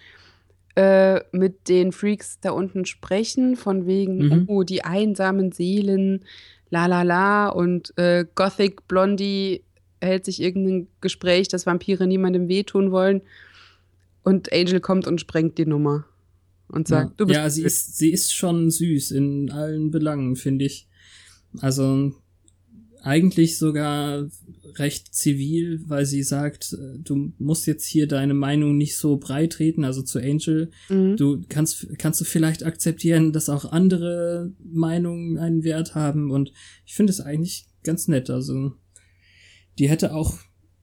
äh, mit den Freaks da unten sprechen, von wegen, Mhm. oh, die einsamen Seelen, la la la. Und äh, Gothic Blondie hält sich irgendein Gespräch, dass Vampire niemandem wehtun wollen. Und Angel kommt und sprengt die Nummer. Und sagt, ja, du bist. ja sie ist, sie ist schon süß in allen Belangen, finde ich. Also eigentlich sogar recht zivil, weil sie sagt, du musst jetzt hier deine Meinung nicht so breit treten, also zu Angel. Mhm. Du kannst, kannst du vielleicht akzeptieren, dass auch andere Meinungen einen Wert haben und ich finde es eigentlich ganz nett. Also die hätte auch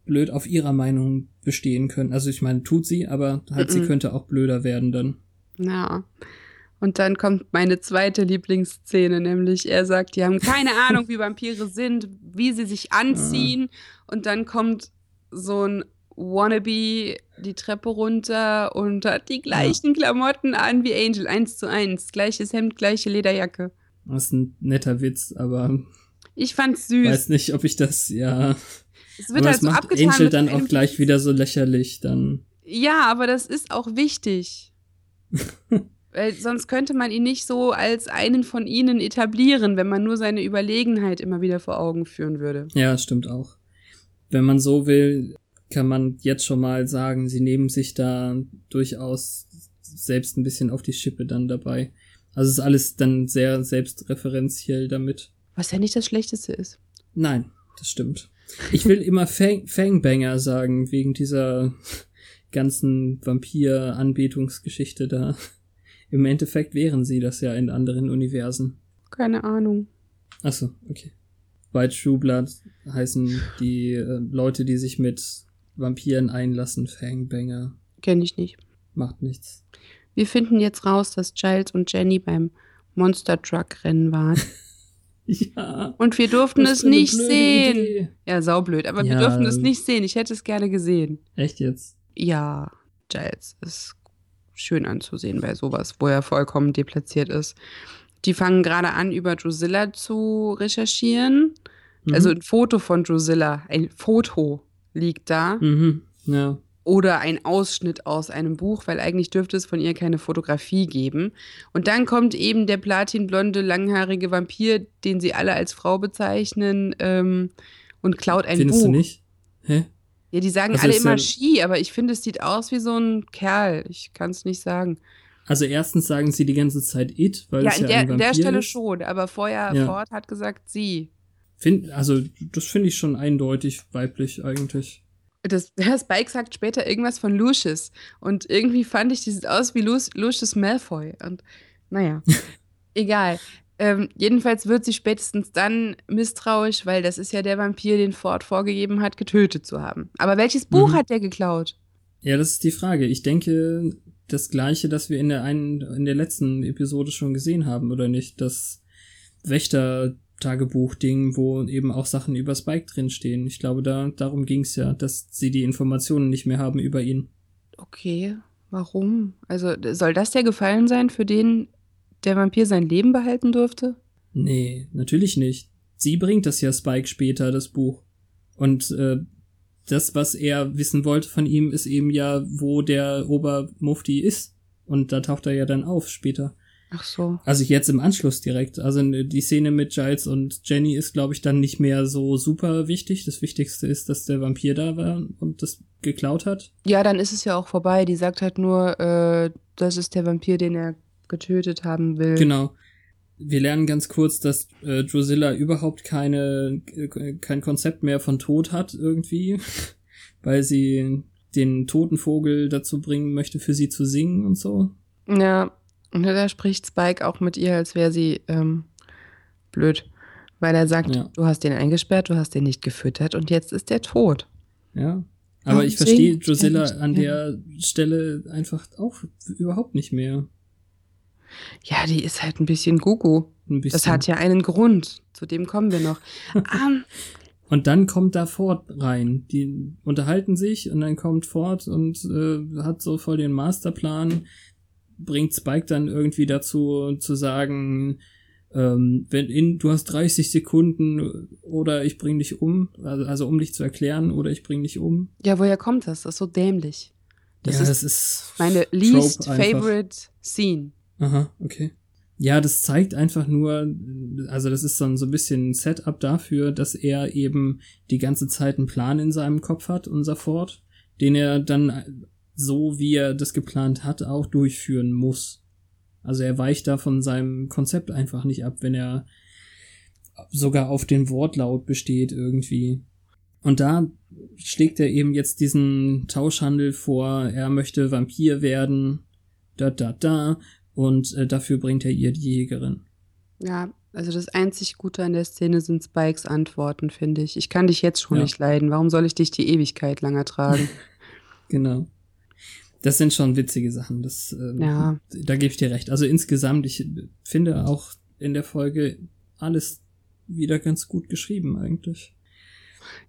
blöd auf ihrer Meinung bestehen können. Also ich meine, tut sie, aber halt sie Mhm. könnte auch blöder werden dann. Ja. Und dann kommt meine zweite Lieblingsszene, nämlich er sagt, die haben keine <laughs> Ahnung, wie Vampire sind, wie sie sich anziehen. Und dann kommt so ein Wannabe die Treppe runter und hat die gleichen Klamotten an wie Angel, eins zu eins. Gleiches Hemd, gleiche Lederjacke. Das ist ein netter Witz, aber Ich fand's süß. weiß nicht, ob ich das, ja. Es wird aber halt das so macht abgetan. Angel dann auch gleich wieder so lächerlich, dann. Ja, aber das ist auch wichtig. <laughs> Weil sonst könnte man ihn nicht so als einen von ihnen etablieren, wenn man nur seine Überlegenheit immer wieder vor Augen führen würde. Ja, stimmt auch. Wenn man so will, kann man jetzt schon mal sagen, sie nehmen sich da durchaus selbst ein bisschen auf die Schippe dann dabei. Also es ist alles dann sehr selbstreferenziell damit. Was ja nicht das Schlechteste ist. Nein, das stimmt. Ich will immer Fang, Fangbanger sagen, wegen dieser ganzen Vampir-Anbetungsgeschichte da. Im Endeffekt wären sie das ja in anderen Universen. Keine Ahnung. Achso, okay. Bei True Blood heißen die äh, Leute, die sich mit Vampiren einlassen, Fangbanger. Kenne ich nicht. Macht nichts. Wir finden jetzt raus, dass Giles und Jenny beim Monster Truck Rennen waren. <laughs> <laughs> Ja. Und wir durften es nicht sehen. Idee. Ja, saublöd. Aber wir Ja. durften es nicht sehen. Ich hätte es gerne gesehen. Echt jetzt? Ja, Giles ist schön anzusehen bei sowas, wo er vollkommen deplatziert ist. Die fangen gerade an, über Drusilla zu recherchieren. Mhm. Also ein Foto von Drusilla, ein Foto liegt da. Mhm. Ja. Oder ein Ausschnitt aus einem Buch, weil eigentlich dürfte es von ihr keine Fotografie geben. Und dann kommt eben der platinblonde, langhaarige Vampir, den sie alle als Frau bezeichnen, ähm, und klaut ein Findest Buch. du nicht? Hä? Ja, die sagen Also alle immer Ski, aber ich finde, es sieht aus wie so ein Kerl. Ich kann es nicht sagen. Also erstens sagen sie die ganze Zeit it, weil Ja, es ja der, in der Stelle ist. schon, aber vorher Ja. Ford hat gesagt sie. Find, also das finde ich schon eindeutig weiblich eigentlich. Das, <laughs> der Spike sagt später irgendwas von Lucius. Und irgendwie fand ich, die sieht aus wie Lu Lucius Malfoy. Und naja, <laughs> egal. Ähm, jedenfalls wird sie spätestens dann misstrauisch, weil das ist ja der Vampir, den Ford vorgegeben hat, getötet zu haben. Aber welches Buch Mhm. hat der geklaut? Ja, das ist die Frage. Ich denke, das gleiche, das wir in der einen, in der letzten Episode schon gesehen haben, oder nicht? Das Wächter-Tagebuch-Ding, wo eben auch Sachen über Spike drinstehen. Ich glaube, da, darum ging's ja, dass sie die Informationen nicht mehr haben über ihn. Okay, warum? Also soll das der Gefallen sein, für den der Vampir sein Leben behalten durfte? Nee, natürlich nicht. Sie bringt das ja Spike später, das Buch. Und äh, das, was er wissen wollte von ihm, ist eben ja, wo der Obermufti ist. Und da taucht er ja dann auf später. Ach so. Also jetzt im Anschluss direkt. Also die Szene mit Giles und Jenny ist, glaube ich, dann nicht mehr so super wichtig. Das Wichtigste ist, dass der Vampir da war und das geklaut hat. Ja, dann ist es ja auch vorbei. Die sagt halt nur, äh, das ist der Vampir, den er getötet haben will. Genau. Wir lernen ganz kurz, dass äh, Drusilla überhaupt keine äh, kein Konzept mehr von Tod hat irgendwie, <laughs> weil sie den toten Vogel dazu bringen möchte, für sie zu singen und so. Ja, und da spricht Spike auch mit ihr, als wäre sie ähm, blöd. Weil er sagt, Ja. du hast den eingesperrt, du hast den nicht gefüttert und jetzt ist er tot. Ja. Aber ich verstehe er Drusilla an der Stelle einfach auch überhaupt nicht mehr. Ja, die ist halt ein bisschen Gugu. Ein bisschen. Das hat ja einen Grund. Zu dem kommen wir noch. <laughs> ähm, Und dann kommt da Ford rein. Die unterhalten sich und dann kommt Ford und äh, hat so voll den Masterplan, bringt Spike dann irgendwie dazu zu sagen, ähm, wenn in, du hast 30 Sekunden oder ich bring dich um, also, also um dich zu erklären oder ich bring dich um. ja, woher kommt das? Das ist so dämlich. Das ja, ist das ist meine least favorite scene. Aha, okay. Ja, das zeigt einfach nur, also das ist so ein, so ein bisschen Setup dafür, dass er eben die ganze Zeit einen Plan in seinem Kopf hat, unser Ford, den er dann so, wie er das geplant hat, auch durchführen muss. Also er weicht da von seinem Konzept einfach nicht ab, wenn er sogar auf den Wortlaut besteht irgendwie. Und da schlägt er eben jetzt diesen Tauschhandel vor, er möchte Vampir werden, da da da, und äh, dafür bringt er ihr die Jägerin. Ja, also das einzig Gute an der Szene sind Spikes Antworten, finde ich. Ich kann dich jetzt schon Ja. nicht leiden. Warum soll ich dich die Ewigkeit lang ertragen? <laughs> Genau. Das sind schon witzige Sachen. Das, ähm, Ja. Da gebe ich dir recht. Also insgesamt, ich finde auch in der Folge alles wieder ganz gut geschrieben eigentlich.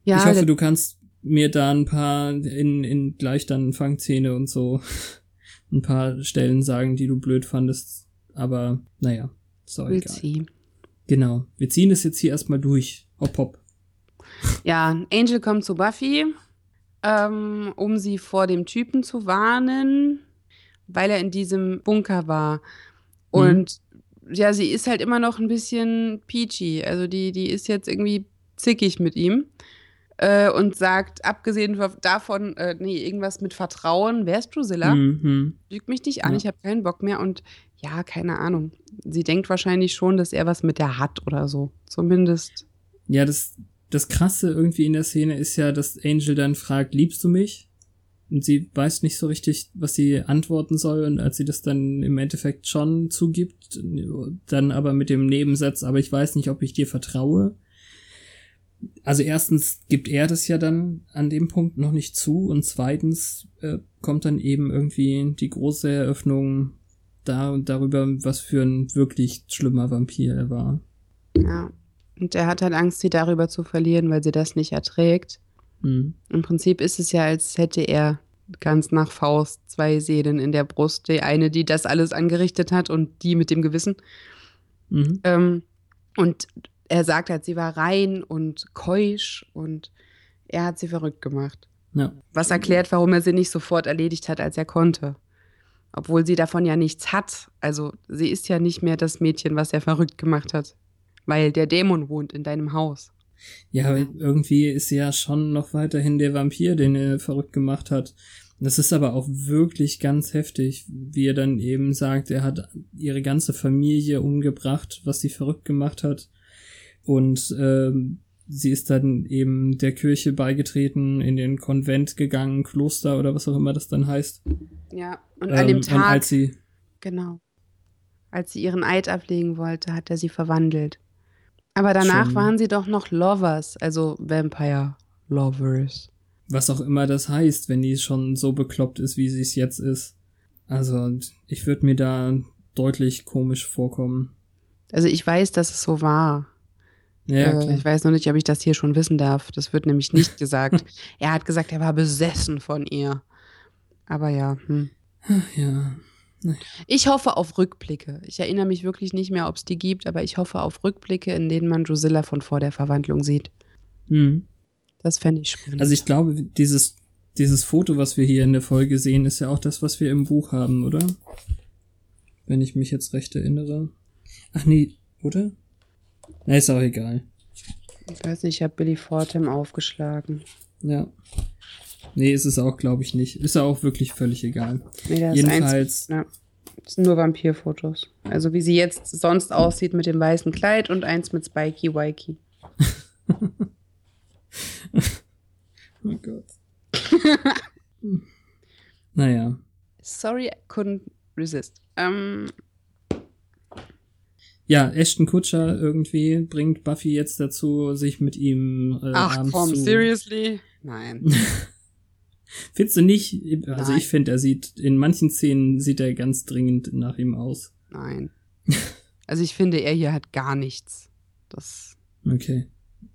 ja, ich hoffe, du kannst mir da ein paar in, in gleich dann Fangzähne und so <laughs> ein paar Stellen sagen, die du blöd fandest. Aber naja, ist auch egal. sie. Genau. Wir ziehen das jetzt hier erstmal durch. Hopp, hopp. Ja, Angel kommt zu Buffy, ähm, um sie vor dem Typen zu warnen, weil er in diesem Bunker war. Und ja, sie ist halt immer noch ein bisschen peachy. Also die, die ist jetzt irgendwie zickig mit ihm. Äh, und sagt, abgesehen davon, äh, nee, irgendwas mit Vertrauen, wer ist Drusilla? Mhm. Lügt mich nicht an, Ja. ich habe keinen Bock mehr. Und ja, keine Ahnung. Sie denkt wahrscheinlich schon, dass er was mit der hat oder so. Zumindest. Ja, das, das Krasse irgendwie in der Szene ist ja, dass Angel dann fragt, liebst du mich? Und sie weiß nicht so richtig, was sie antworten soll. Und als sie das dann im Endeffekt schon zugibt, dann aber mit dem Nebensatz, aber ich weiß nicht, ob ich dir vertraue. Also erstens gibt er das ja dann an dem Punkt noch nicht zu und zweitens äh, kommt dann eben irgendwie die große Eröffnung da darüber, was für ein wirklich schlimmer Vampir er war. Ja. Und er hat halt Angst, sie darüber zu verlieren, weil sie das nicht erträgt. Hm. Im Prinzip ist es ja, als hätte er ganz nach Faust zwei Seelen in der Brust. Die eine, die das alles angerichtet hat und die mit dem Gewissen. Mhm. Ähm, und er sagt halt, sie war rein und keusch und er hat sie verrückt gemacht. Ja. Was erklärt, warum er sie nicht sofort erledigt hat, als er konnte. Obwohl sie davon ja nichts hat. Also sie ist ja nicht mehr das Mädchen, was er verrückt gemacht hat. Weil der Dämon wohnt in deinem Haus. Ja, aber irgendwie ist sie ja schon noch weiterhin der Vampir, den er verrückt gemacht hat. Das ist aber auch wirklich ganz heftig, wie er dann eben sagt, er hat ihre ganze Familie umgebracht, was sie verrückt gemacht hat. Und ähm, sie ist dann eben der Kirche beigetreten, in den Konvent gegangen, Kloster oder was auch immer das dann heißt. Ja, und an dem Ähm, Tag, Und als sie, genau, als sie ihren Eid ablegen wollte, hat er sie verwandelt. Aber danach Schon. waren sie doch noch Lovers, also Vampire Lovers. was auch immer das heißt, wenn die schon so bekloppt ist, wie sie es jetzt ist. Also, ich würde mir da deutlich komisch vorkommen. Also ich weiß, dass es so war. Ja, äh, ich weiß nur nicht, ob ich das hier schon wissen darf. Das wird nämlich nicht <laughs> gesagt. er hat gesagt, er war besessen von ihr. Aber ja, hm. ja. Ich hoffe auf Rückblicke. Ich erinnere mich wirklich nicht mehr, ob es die gibt, aber ich hoffe auf Rückblicke, in denen man Drusilla von vor der Verwandlung sieht. Hm. Das fände ich spannend. Also ich glaube, dieses, dieses Foto, was wir hier in der Folge sehen, ist ja auch das, was wir im Buch haben, oder? Wenn ich mich jetzt recht erinnere. Ach nee, oder? Na, ist auch egal. ich weiß nicht, ich habe Billy Fortem aufgeschlagen. Ja. Nee, ist es auch, glaube ich, nicht. Ist ja auch wirklich völlig egal. Nee, das Jedenfalls, Ist eins, ja, das sind nur Vampirfotos. Also wie sie jetzt sonst aussieht mit dem weißen Kleid und eins mit Spikey Wikey. <laughs> oh Gott. <laughs> naja. Sorry, I couldn't resist. Ähm, Ja, Ashton Kutscher irgendwie bringt Buffy jetzt dazu, sich mit ihm äh, ach abends komm, zu seriously? Nein. <laughs> Findest du nicht? Also Nein. ich finde, er sieht, in manchen Szenen sieht er ganz dringend nach ihm aus. Nein. <laughs> Also ich finde, er hier hat gar nichts. Das. Okay.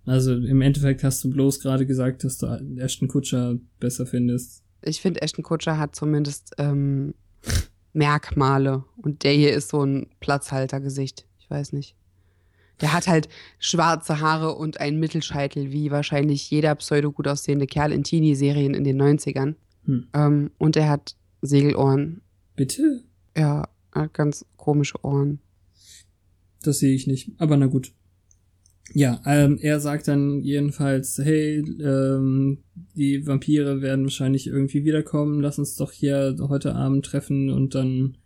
Also im Endeffekt hast du bloß gerade gesagt, dass du Ashton Kutscher besser findest. Ich finde, Ashton Kutscher hat zumindest ähm, <laughs> Merkmale. Und der hier ist so ein Platzhaltergesicht. Ich weiß nicht. Der hat halt schwarze Haare und einen Mittelscheitel, wie wahrscheinlich jeder pseudo-gut aussehende Kerl in Teenie-Serien in den 90ern. Hm. Ähm, und er hat Segelohren. Bitte? Ja, er hat ganz komische Ohren. Das sehe ich nicht. Aber na gut. Ja, ähm, er sagt dann jedenfalls, hey, ähm, die Vampire werden wahrscheinlich irgendwie wiederkommen, lass uns doch hier heute Abend treffen und dann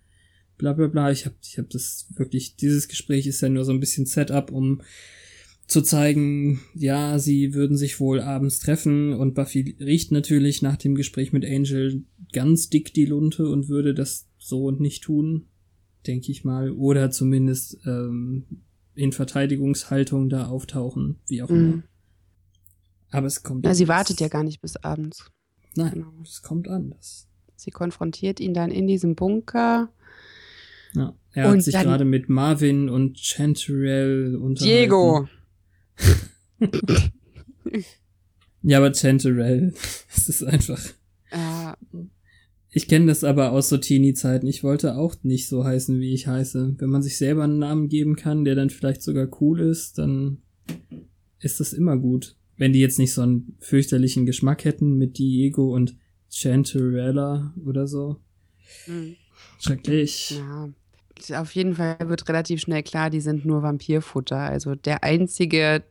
bla bla bla. Ich habe ich hab das wirklich, dieses Gespräch ist ja nur so ein bisschen Setup, um zu zeigen, ja, sie würden sich wohl abends treffen und Buffy riecht natürlich nach dem Gespräch mit Angel ganz dick die Lunte und würde das so nicht tun, denke ich mal. Oder zumindest ähm, in Verteidigungshaltung da auftauchen, wie auch immer. Mhm. Aber es kommt Ja, sie wartet ja gar nicht bis abends. Nein, Genau. es kommt anders. Sie konfrontiert ihn dann in diesem Bunker. Ja, er hat Und sich dann- gerade mit Marvin und Chanterelle unterhalten. Diego! Ja, aber Chanterelle, <laughs> es ist einfach. Ich kenne das aber aus so Teenie-Zeiten. Ich wollte auch nicht so heißen, wie ich heiße. Wenn man sich selber einen Namen geben kann, der dann vielleicht sogar cool ist, dann ist das immer gut. Wenn die jetzt nicht so einen fürchterlichen Geschmack hätten mit Diego und Chanterella oder so. mh. Schrecklich. Ja, auf jeden Fall wird relativ schnell klar, die sind nur Vampirfutter. Also der einzige,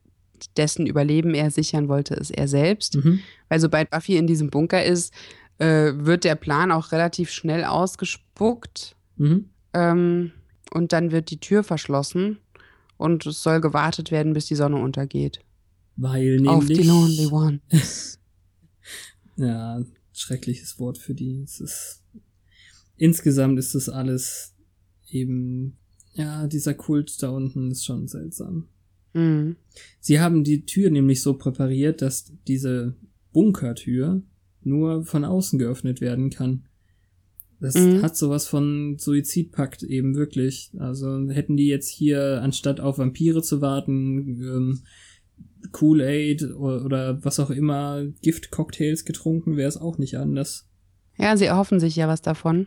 dessen Überleben er sichern wollte, ist er selbst. Mhm. Weil sobald Buffy in diesem Bunker ist, äh, wird der Plan auch relativ schnell ausgespuckt. Mhm. Ähm, und dann wird die Tür verschlossen und es soll gewartet werden, bis die Sonne untergeht. Weil nämlich. Auf die Lonely Ones. <laughs> Ja, schreckliches Wort für die. Es ist, insgesamt ist das alles eben, ja, dieser Kult da unten ist schon seltsam. mhm. Sie haben die Tür nämlich so präpariert, dass diese Bunkertür nur von außen geöffnet werden kann. Das Mhm. hat sowas von Suizidpakt eben wirklich. Also hätten die jetzt hier, anstatt auf Vampire zu warten, ähm, Kool-Aid oder, oder was auch immer, Giftcocktails getrunken, wäre es auch nicht anders. Ja, sie erhoffen sich ja was davon.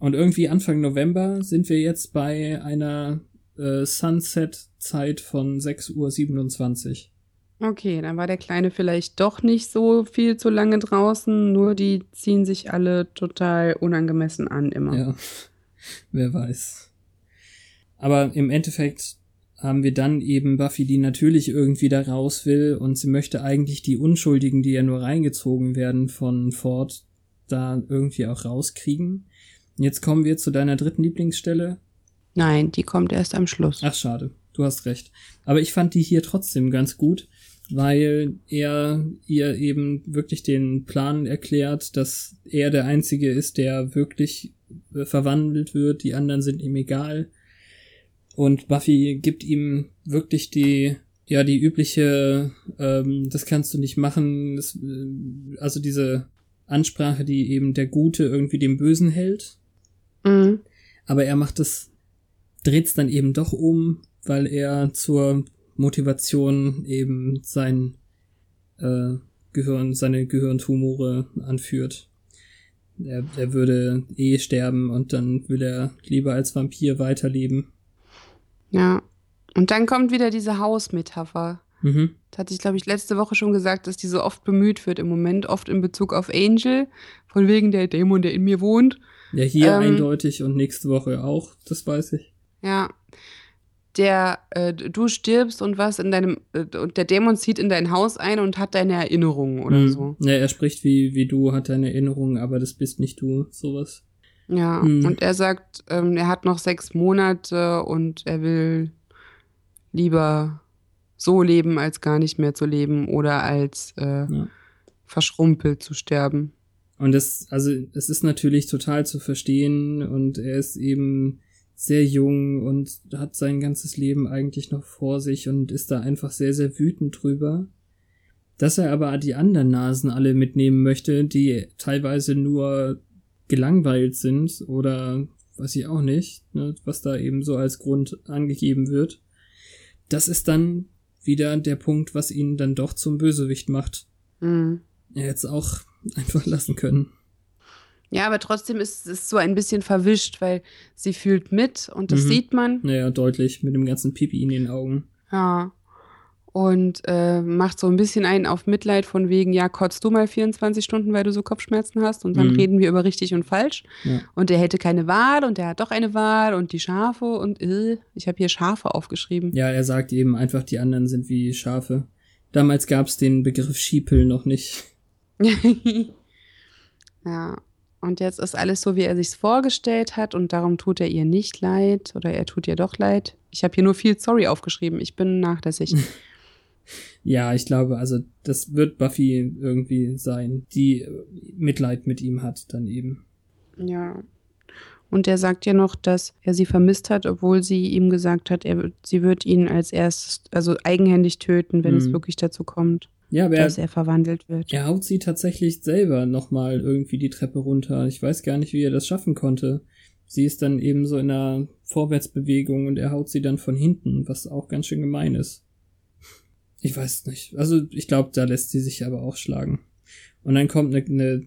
Und irgendwie Anfang November sind wir jetzt bei einer äh, Sunset-Zeit von 6.27 Uhr. Okay, dann war der Kleine vielleicht doch nicht so viel zu lange draußen, nur die ziehen sich alle total unangemessen an immer. Ja, <laughs> wer weiß. Aber im Endeffekt haben wir dann eben Buffy, die natürlich irgendwie da raus will und sie möchte eigentlich die Unschuldigen, die ja nur reingezogen werden von Ford, da irgendwie auch rauskriegen. Jetzt kommen wir zu deiner dritten Lieblingsstelle. Nein, die kommt erst am Schluss. Ach, schade. Du hast recht. Aber ich fand die hier trotzdem ganz gut, weil er ihr eben wirklich den Plan erklärt, dass er der Einzige ist, der wirklich äh, verwandelt wird. Die anderen sind ihm egal. Und Buffy gibt ihm wirklich die, ja, die übliche, ähm, das kannst du nicht machen, das, äh, also diese Ansprache, die eben der Gute irgendwie dem Bösen hält. Mhm. Aber er macht es, dreht's dann eben doch um, weil er zur Motivation eben sein äh, Gehirn, seine Gehirntumore anführt. Er, er würde eh sterben und dann will er lieber als Vampir weiterleben. Ja. Und dann kommt wieder diese Hausmetapher. Mhm. Das hatte ich, glaube ich, letzte Woche schon gesagt, dass die so oft bemüht wird im Moment, oft in Bezug auf Angel, von wegen der Dämon, der in mir wohnt. Ja, hier ähm, eindeutig und nächste Woche auch, das weiß ich. Ja. Der, äh, du stirbst und was in deinem, äh, und der Dämon zieht in dein Haus ein und hat deine Erinnerungen oder mhm. so. Ja, er spricht wie, wie du, hat deine Erinnerungen, aber das bist nicht du, sowas. Ja, mhm. und er sagt, ähm, er hat noch sechs Monate und er will lieber so leben, als gar nicht mehr zu leben oder als äh, ja. verschrumpelt zu sterben. Und das, also es ist natürlich total zu verstehen und er ist eben sehr jung und hat sein ganzes Leben eigentlich noch vor sich und ist da einfach sehr, sehr wütend drüber. Dass er aber die anderen Nasen alle mitnehmen möchte, die teilweise nur gelangweilt sind oder weiß ich auch nicht, ne, was da eben so als Grund angegeben wird. Das ist dann wieder der Punkt, was ihn dann doch zum Bösewicht macht. Mhm. Er hätte es auch einfach lassen können. Ja, aber trotzdem ist es so ein bisschen verwischt, weil sie fühlt mit und das mhm. sieht man. Naja, deutlich, mit dem ganzen Pipi in den Augen. Ja und äh, macht so ein bisschen einen auf Mitleid von wegen, ja, kotzt du mal 24 Stunden, weil du so Kopfschmerzen hast und dann mhm. reden wir über richtig und falsch. Ja. Und der hätte keine Wahl und der hat doch eine Wahl und die Schafe und äh, ich habe hier Schafe aufgeschrieben. Ja, er sagt eben einfach, die anderen sind wie Schafe. Damals gab es den Begriff Schiepel noch nicht. <laughs> ja, und jetzt ist alles so, wie er sich's vorgestellt hat und darum tut er ihr nicht leid oder er tut ihr doch leid. Ich habe hier nur viel Sorry aufgeschrieben. Ich bin nachlässig. <laughs> Ja, ich glaube, also das wird Buffy irgendwie sein, die Mitleid mit ihm hat dann eben. Ja. Und er sagt ja noch, dass er sie vermisst hat, obwohl sie ihm gesagt hat, er, sie wird ihn als erstes, also eigenhändig töten, wenn mhm. es wirklich dazu kommt. Ja, aber dass er, er verwandelt wird. Er haut sie tatsächlich selber nochmal irgendwie die Treppe runter. Ich weiß gar nicht, wie er das schaffen konnte. Sie ist dann eben so in einer Vorwärtsbewegung und er haut sie dann von hinten, was auch ganz schön gemein ist. Ich weiß nicht. Also ich glaube, da lässt sie sich aber auch schlagen. Und dann kommt eine, eine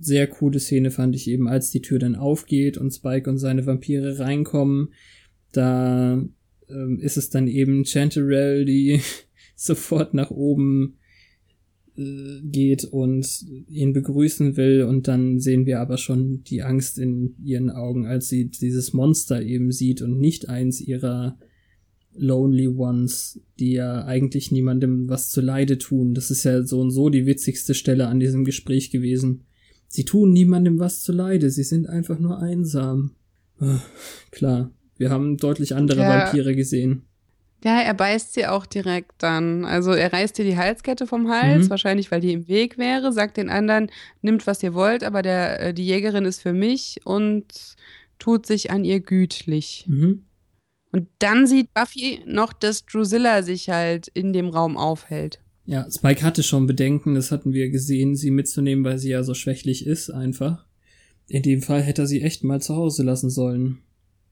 sehr coole Szene, fand ich eben, als die Tür dann aufgeht und Spike und seine Vampire reinkommen. Da ähm, ist es dann eben Chanterelle, die <laughs> sofort nach oben geht und ihn begrüßen will. Und dann sehen wir aber schon die Angst in ihren Augen, als sie dieses Monster eben sieht und nicht eins ihrer Lonely Ones, die ja eigentlich niemandem was zu Leide tun. Das ist ja so und so die witzigste Stelle an diesem Gespräch gewesen. Sie tun niemandem was zu Leide, sie sind einfach nur einsam. Ach, klar, wir haben deutlich andere ja. Vampire gesehen. Ja, er beißt sie auch direkt dann. Also er reißt dir die Halskette vom Hals, mhm. wahrscheinlich weil die im Weg wäre, sagt den anderen, nimmt was ihr wollt, aber der, äh, die Jägerin ist für mich und tut sich an ihr gütlich. Mhm. Und dann sieht Buffy noch, dass Drusilla sich halt in dem Raum aufhält. Ja, Spike hatte schon Bedenken, das hatten wir gesehen, sie mitzunehmen, weil sie ja so schwächlich ist, einfach. In dem Fall hätte er sie echt mal zu Hause lassen sollen.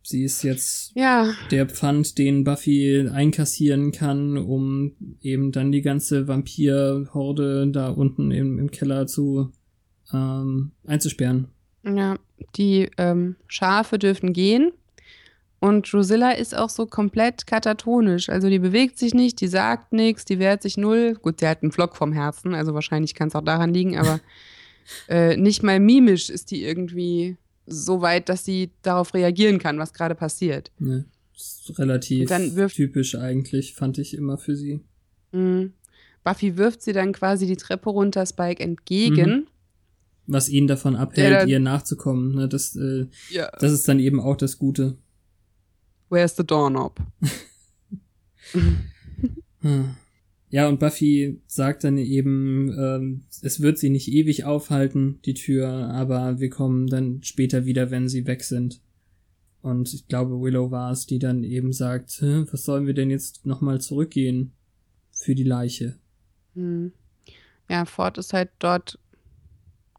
Sie ist jetzt ja. der Pfand, den Buffy einkassieren kann, um eben dann die ganze Vampir-Horde da unten im, im Keller zu ähm, einzusperren. Ja, die ähm, Schafe dürfen gehen. Und Drusilla ist auch so komplett katatonisch. Also die bewegt sich nicht, die sagt nichts, die wehrt sich null. Gut, sie hat einen Flock vom Herzen, also wahrscheinlich kann es auch daran liegen, aber <laughs> äh, nicht mal mimisch ist die irgendwie so weit, dass sie darauf reagieren kann, was gerade passiert. Ja. relativ typisch eigentlich, fand ich immer für sie. Mhm. Buffy wirft sie dann quasi die Treppe runter, Spike entgegen. Mhm. Was ihn davon abhält, ihr nachzukommen. Ne? Das, äh, ja. das ist dann eben auch das Gute. Where's the doorknob? <laughs> hm. Ja, und Buffy sagt dann eben, ähm, es wird sie nicht ewig aufhalten, die Tür, aber wir kommen dann später wieder, wenn sie weg sind. Und ich glaube, Willow war es, die dann eben sagt, was sollen wir denn jetzt nochmal zurückgehen für die Leiche? Hm. Ja, Ford ist halt dort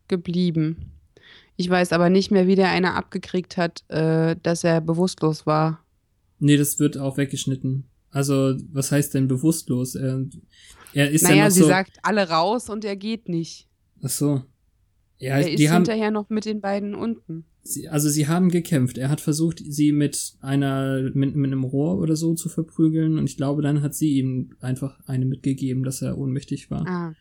geblieben. Ich weiß aber nicht mehr, wie der einer abgekriegt hat, äh, dass er bewusstlos war. Nee, das wird auch weggeschnitten. Also, was heißt denn bewusstlos? Er, er ist naja, ja noch sie so sagt alle raus und er geht nicht. Ach so. Ja, er ist haben, hinterher noch mit den beiden unten. Sie, also sie haben gekämpft. Er hat versucht, sie mit einer mit, mit einem Rohr oder so zu verprügeln und ich glaube, dann hat sie ihm einfach eine mitgegeben, dass er ohnmächtig war. Ah.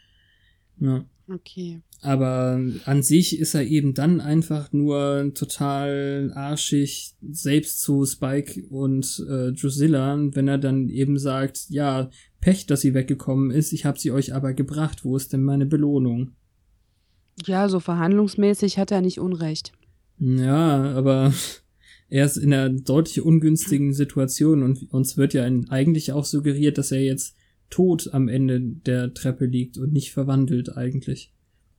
Ja. Okay. Aber an sich ist er eben dann einfach nur total arschig, selbst zu Spike und äh, Drusilla, wenn er dann eben sagt, ja, Pech, dass sie weggekommen ist, ich habe sie euch aber gebracht, wo ist denn meine Belohnung? Ja, so verhandlungsmäßig hat er nicht Unrecht. Ja, aber <laughs> er ist in einer deutlich ungünstigen Situation und uns wird ja eigentlich auch suggeriert, dass er jetzt tot am Ende der Treppe liegt und nicht verwandelt eigentlich.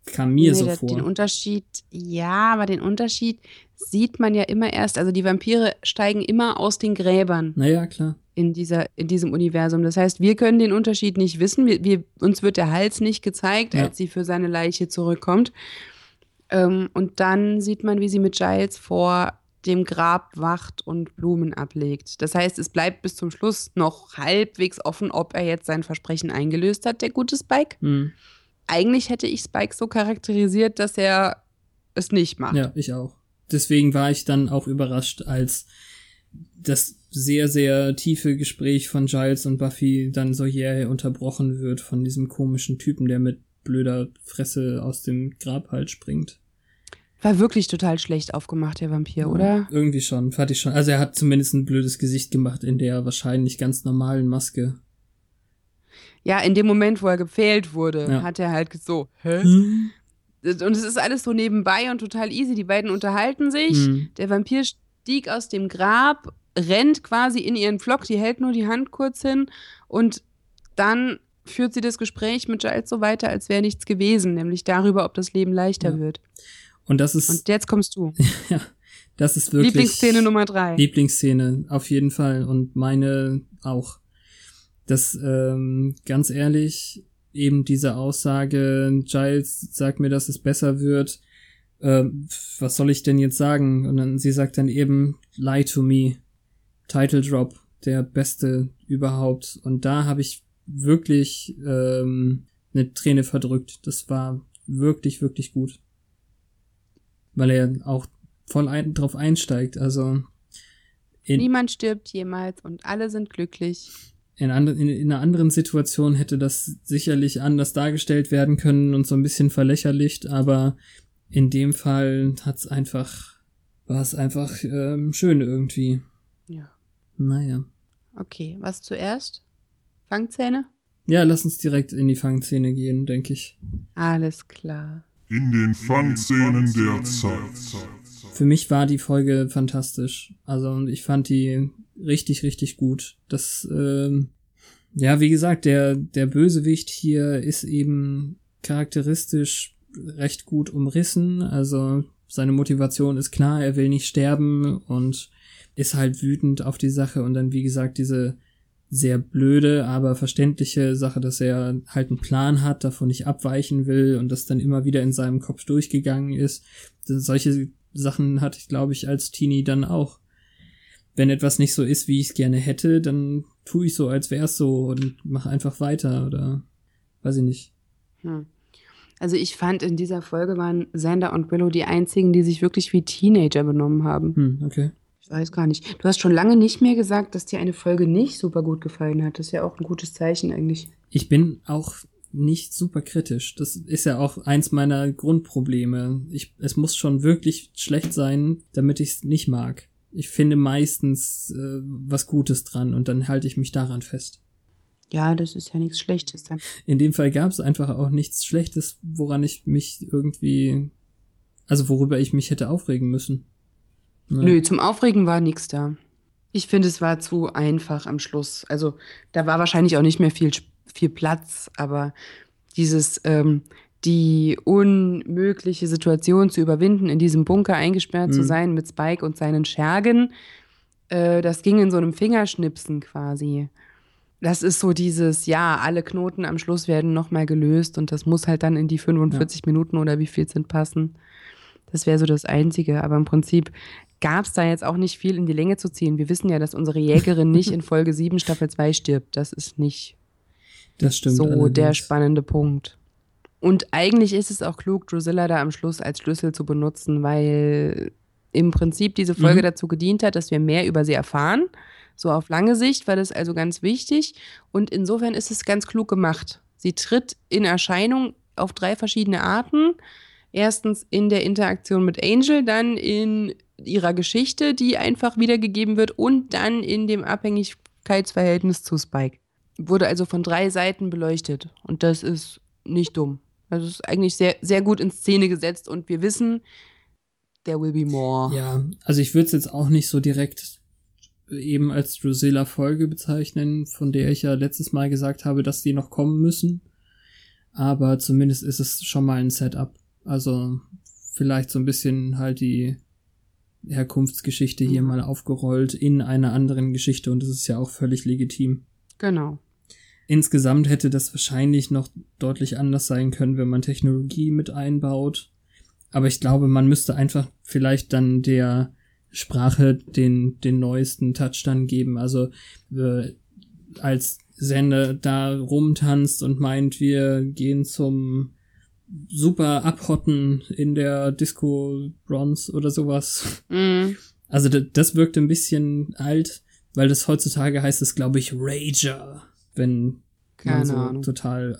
Kam mir nee, so vor. Den Unterschied, ja, aber den Unterschied sieht man ja immer erst. Also die Vampire steigen immer aus den Gräbern. Naja, klar. In, dieser, in diesem Universum. Das heißt, wir können den Unterschied nicht wissen. Wir, wir uns wird der Hals nicht gezeigt, ja. als sie für seine Leiche zurückkommt. Ähm, und dann sieht man, wie sie mit Giles vor dem Grab wacht und Blumen ablegt. Das heißt, es bleibt bis zum Schluss noch halbwegs offen, ob er jetzt sein Versprechen eingelöst hat, der gute Spike. Mhm. Eigentlich hätte ich Spike so charakterisiert, dass er es nicht macht. Ja, ich auch. Deswegen war ich dann auch überrascht, als das sehr, sehr tiefe Gespräch von Giles und Buffy dann so jäh unterbrochen wird von diesem komischen Typen, der mit blöder Fresse aus dem Grab halt springt. War wirklich total schlecht aufgemacht, der Vampir, ja, oder? Irgendwie schon, fand ich schon. Also er hat zumindest ein blödes Gesicht gemacht in der wahrscheinlich ganz normalen Maske. Ja, in dem Moment, wo er gepfählt wurde, ja. hat er halt so, hä? Hm? Und es ist alles so nebenbei und total easy. Die beiden unterhalten sich. Hm. Der Vampir stieg aus dem Grab, rennt quasi in ihren Flock, die hält nur die Hand kurz hin und dann führt sie das Gespräch mit Giles so weiter, als wäre nichts gewesen, nämlich darüber, ob das Leben leichter ja. wird. Und das ist. Und jetzt kommst du. <laughs> ja, das ist wirklich. Lieblingsszene Nummer drei. Lieblingsszene, auf jeden Fall. Und meine auch. Das, ähm, ganz ehrlich, eben diese Aussage, Giles sagt mir, dass es besser wird. Äh, was soll ich denn jetzt sagen? Und dann, sie sagt dann eben, lie to me. Title Drop, der beste überhaupt. Und da habe ich wirklich ähm, eine Träne verdrückt. Das war wirklich, wirklich gut weil er auch voll ein, drauf einsteigt. Also niemand stirbt jemals und alle sind glücklich. In, in, in einer anderen Situation hätte das sicherlich anders dargestellt werden können und so ein bisschen verlächerlicht, aber in dem Fall hat's einfach, war es einfach ähm, schön irgendwie. Ja. Naja. Okay, was zuerst? Fangzähne? Ja, lass uns direkt in die Fangzähne gehen, denke ich. Alles klar in den Fangszenen der Zeit. Für mich war die Folge fantastisch. Also ich fand die richtig, richtig gut. Das, ähm, ja, wie gesagt, der, der Bösewicht hier ist eben charakteristisch recht gut umrissen. Also seine Motivation ist klar, er will nicht sterben und ist halt wütend auf die Sache und dann, wie gesagt, diese sehr blöde, aber verständliche Sache, dass er halt einen Plan hat, davon nicht abweichen will und das dann immer wieder in seinem Kopf durchgegangen ist. Solche Sachen hatte ich, glaube ich, als Teenie dann auch. Wenn etwas nicht so ist, wie ich es gerne hätte, dann tue ich so, als wäre es so und mache einfach weiter oder weiß ich nicht. Hm. Also ich fand, in dieser Folge waren Sander und Willow die einzigen, die sich wirklich wie Teenager benommen haben. Hm, okay. Ich weiß gar nicht. Du hast schon lange nicht mehr gesagt, dass dir eine Folge nicht super gut gefallen hat. Das ist ja auch ein gutes Zeichen eigentlich. Ich bin auch nicht super kritisch. Das ist ja auch eins meiner Grundprobleme. Ich, es muss schon wirklich schlecht sein, damit ich es nicht mag. ich finde meistens äh, was Gutes dran und dann halte ich mich daran fest. Ja, das ist ja nichts Schlechtes dann. In dem Fall gab es einfach auch nichts Schlechtes, woran ich mich irgendwie, also worüber ich mich hätte aufregen müssen. Nö, zum Aufregen war nichts da. Ich finde, es war zu einfach am Schluss. Also da war wahrscheinlich auch nicht mehr viel, viel Platz, aber dieses, ähm, die unmögliche Situation zu überwinden, in diesem Bunker eingesperrt mhm. zu sein mit Spike und seinen Schergen, äh, das ging in so einem Fingerschnipsen quasi. Das ist so dieses, ja, alle Knoten am Schluss werden nochmal gelöst und das muss halt dann in die 45 ja. Minuten oder wie viel sind passen. Das wäre so das Einzige. Aber im Prinzip gab es da jetzt auch nicht viel in die Länge zu ziehen. Wir wissen ja, dass unsere Jägerin nicht in <laughs> Folge 7 Staffel 2 stirbt. Das ist nicht das stimmt so allerdings. der spannende Punkt. Und eigentlich ist es auch klug, Drusilla da am Schluss als Schlüssel zu benutzen, weil im Prinzip diese Folge mhm. dazu gedient hat, dass wir mehr über sie erfahren. So auf lange Sicht war das also ganz wichtig. Und insofern ist es ganz klug gemacht. Sie tritt in Erscheinung auf drei verschiedene Arten. Erstens in der Interaktion mit Angel, dann in ihrer Geschichte, die einfach wiedergegeben wird, und dann in dem Abhängigkeitsverhältnis zu Spike. Wurde also von drei Seiten beleuchtet. Und das ist nicht dumm. Also es ist eigentlich sehr, sehr gut in Szene gesetzt und wir wissen, there will be more. Ja, also ich würde es jetzt auch nicht so direkt eben als Drusilla-Folge bezeichnen, von der ich ja letztes Mal gesagt habe, dass die noch kommen müssen. Aber zumindest ist es schon mal ein Setup. Also vielleicht so ein bisschen halt die Herkunftsgeschichte hier mhm. mal aufgerollt in einer anderen Geschichte und das ist ja auch völlig legitim. Genau. Insgesamt hätte das wahrscheinlich noch deutlich anders sein können, wenn man Technologie mit einbaut. Aber ich glaube, man müsste einfach vielleicht dann der Sprache den, den neuesten Touch dann geben. Also äh, als Sender da rumtanzt und meint, wir gehen zum super abhotten in der Disco Bronze oder sowas. Mm. Also das wirkt ein bisschen alt, weil das heutzutage heißt es, glaube ich, Rager wenn Keine man so Ahnung. total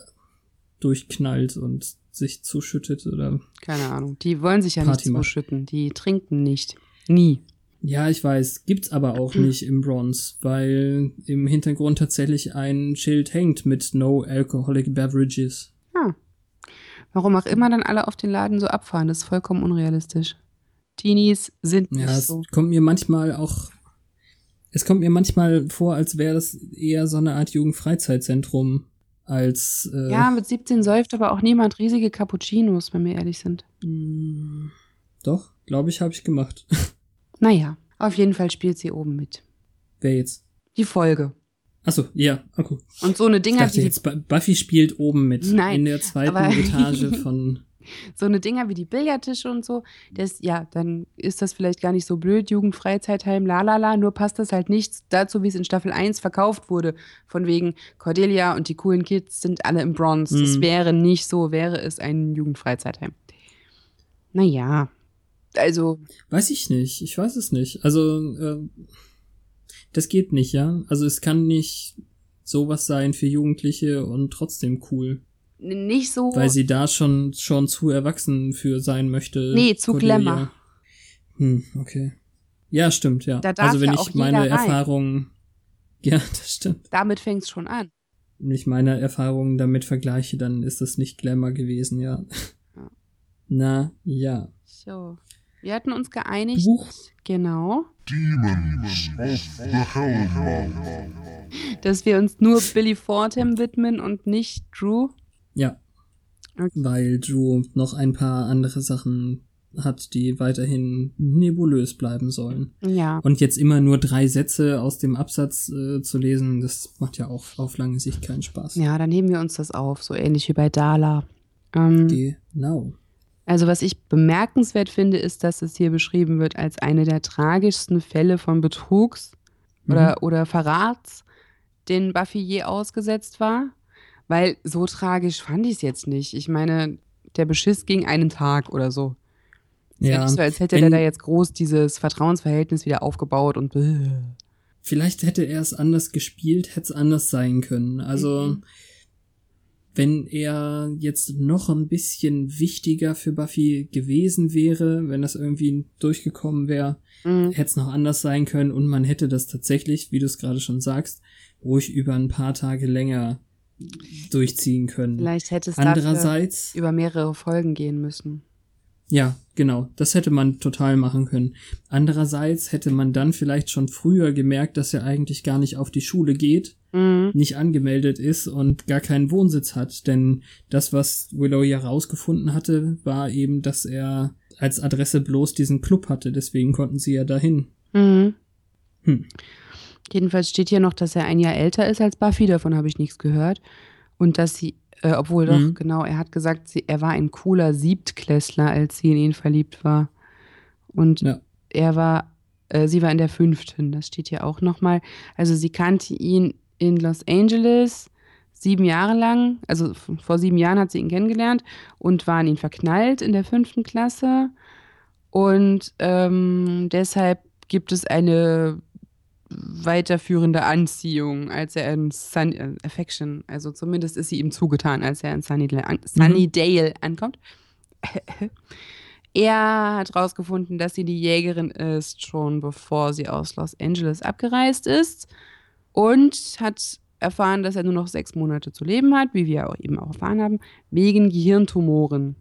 durchknallt und sich zuschüttet oder. Keine Ahnung. Die wollen sich ja Party nicht zuschütten. Die trinken nicht. Nie. Ja, ich weiß. Gibt's aber auch nicht im Bronze, weil im Hintergrund tatsächlich ein Schild hängt mit No Alcoholic Beverages. Warum auch immer dann alle auf den Laden so abfahren, das ist vollkommen unrealistisch. Teenies sind nicht ja, so. es kommt mir manchmal auch es kommt mir manchmal vor, als wäre das eher so eine Art Jugendfreizeitzentrum als. Äh, ja, mit 17 säuft aber auch niemand riesige Cappuccinos, wenn wir ehrlich sind. Mm, doch, glaube ich, habe ich gemacht. <laughs> Naja, auf jeden Fall spielt sie oben mit. Wer jetzt? Die Folge. Achso, ja, okay. Und so eine Dinger. Ich dachte jetzt, Buffy spielt oben mit. Nein. In der zweiten <laughs> Etage von so eine Dinger wie die Billardtische und so, das, ja, dann ist das vielleicht gar nicht so blöd, Jugendfreizeitheim, la la la, nur passt das halt nicht dazu, wie es in Staffel 1 verkauft wurde, von wegen Cordelia und die coolen Kids sind alle im Bronze. Mhm. Das wäre nicht so, wäre es ein Jugendfreizeitheim. Naja, also. Weiß ich nicht, ich weiß es nicht. Also, äh, das geht nicht, ja. Also es kann nicht sowas sein für Jugendliche und trotzdem cool nicht so. Weil sie da schon, schon zu erwachsen für sein möchte. Nee, zu Cordelia. Glamour. Hm, okay. Ja, stimmt, ja. Da darf also wenn ja ich meine Erfahrungen. Ja, <laughs> das stimmt. Damit fängt's schon an. Wenn ich meine Erfahrungen damit vergleiche, dann ist das nicht Glamour gewesen, ja. ja. Na, ja. So. Wir hatten uns geeinigt. Buch. Genau. Demons of the Hellmouth. Dass wir uns nur Billy Fordham widmen und nicht Drew. Ja. Okay. Weil Drew noch ein paar andere Sachen hat, die weiterhin nebulös bleiben sollen. Ja. Und jetzt immer nur drei Sätze aus dem Absatz äh, zu lesen, das macht ja auch auf lange Sicht keinen Spaß. Ja, dann heben wir uns das auf, so ähnlich wie bei Dala. Ähm, genau. Also was ich bemerkenswert finde, ist, dass es hier beschrieben wird als eine der tragischsten Fälle von Betrugs mhm. oder, oder Verrats, den Buffy je ausgesetzt war. Weil so tragisch fand ich es jetzt nicht. Ich meine, der Beschiss ging einen Tag oder so. Ja, so, als hätte der da jetzt groß dieses Vertrauensverhältnis wieder aufgebaut und. Vielleicht hätte er es anders gespielt, hätte es anders sein können. Also, mhm. Wenn er jetzt noch ein bisschen wichtiger für Buffy gewesen wäre, wenn das irgendwie durchgekommen wäre, mhm. hätte es noch anders sein können und man hätte das tatsächlich, wie du es gerade schon sagst, ruhig über ein paar Tage länger durchziehen können. Vielleicht hätte es Andererseits, über mehrere Folgen gehen müssen. Ja, genau. Das hätte man total machen können. Andererseits hätte man dann vielleicht schon früher gemerkt, dass er eigentlich gar nicht auf die Schule geht, mhm. nicht angemeldet ist und gar keinen Wohnsitz hat. Denn das, was Willow ja rausgefunden hatte, war eben, dass er als Adresse bloß diesen Club hatte. Deswegen konnten sie ja dahin. Mhm. Hm. Jedenfalls steht hier noch, dass er ein Jahr älter ist als Buffy. Davon habe ich nichts gehört. Und dass sie äh, obwohl doch, mhm. genau, er hat gesagt, sie, er war ein cooler Siebtklässler, als sie in ihn verliebt war. Und ja. er war, äh, sie war in der fünften, das steht hier auch nochmal. Also sie kannte ihn in Los Angeles sieben Jahre lang, also vor sieben Jahren hat sie ihn kennengelernt und war an ihn verknallt in der fünften Klasse. Und ähm, deshalb gibt es eine weiterführende Anziehung, als er in Sun äh, Affection, also zumindest ist sie ihm zugetan, als er in Sunnydale, an Sunnydale mhm. ankommt. <laughs> er hat herausgefunden, dass sie die Jägerin ist, schon bevor sie aus Los Angeles abgereist ist und hat erfahren, dass er nur noch sechs Monate zu leben hat, wie wir auch eben auch erfahren haben, wegen Gehirntumoren.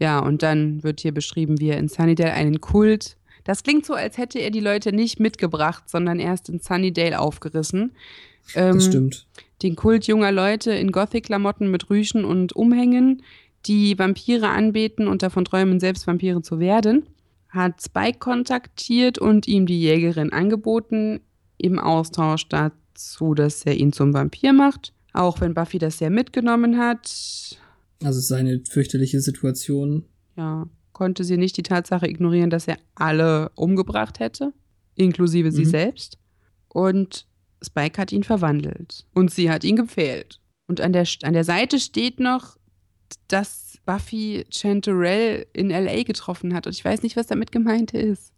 Ja, und dann wird hier beschrieben, wie er in Sunnydale einen Kult das klingt so, als hätte er die Leute nicht mitgebracht, sondern erst in Sunnydale aufgerissen. Ähm, das stimmt. Den Kult junger Leute in Gothic-Klamotten mit Rüschen und Umhängen, die Vampire anbeten und davon träumen, selbst Vampire zu werden, hat Spike kontaktiert und ihm die Jägerin angeboten, im Austausch dazu, dass er ihn zum Vampir macht. Auch wenn Buffy das sehr mitgenommen hat. Also seine fürchterliche Situation. Ja konnte sie nicht die Tatsache ignorieren, dass er alle umgebracht hätte, inklusive mhm. sie selbst. Und Spike hat ihn verwandelt. Und sie hat ihn gepfählt. Und an der, an der Seite steht noch, dass Buffy Chanterelle in L.A. getroffen hat. Und ich weiß nicht, was damit gemeint ist.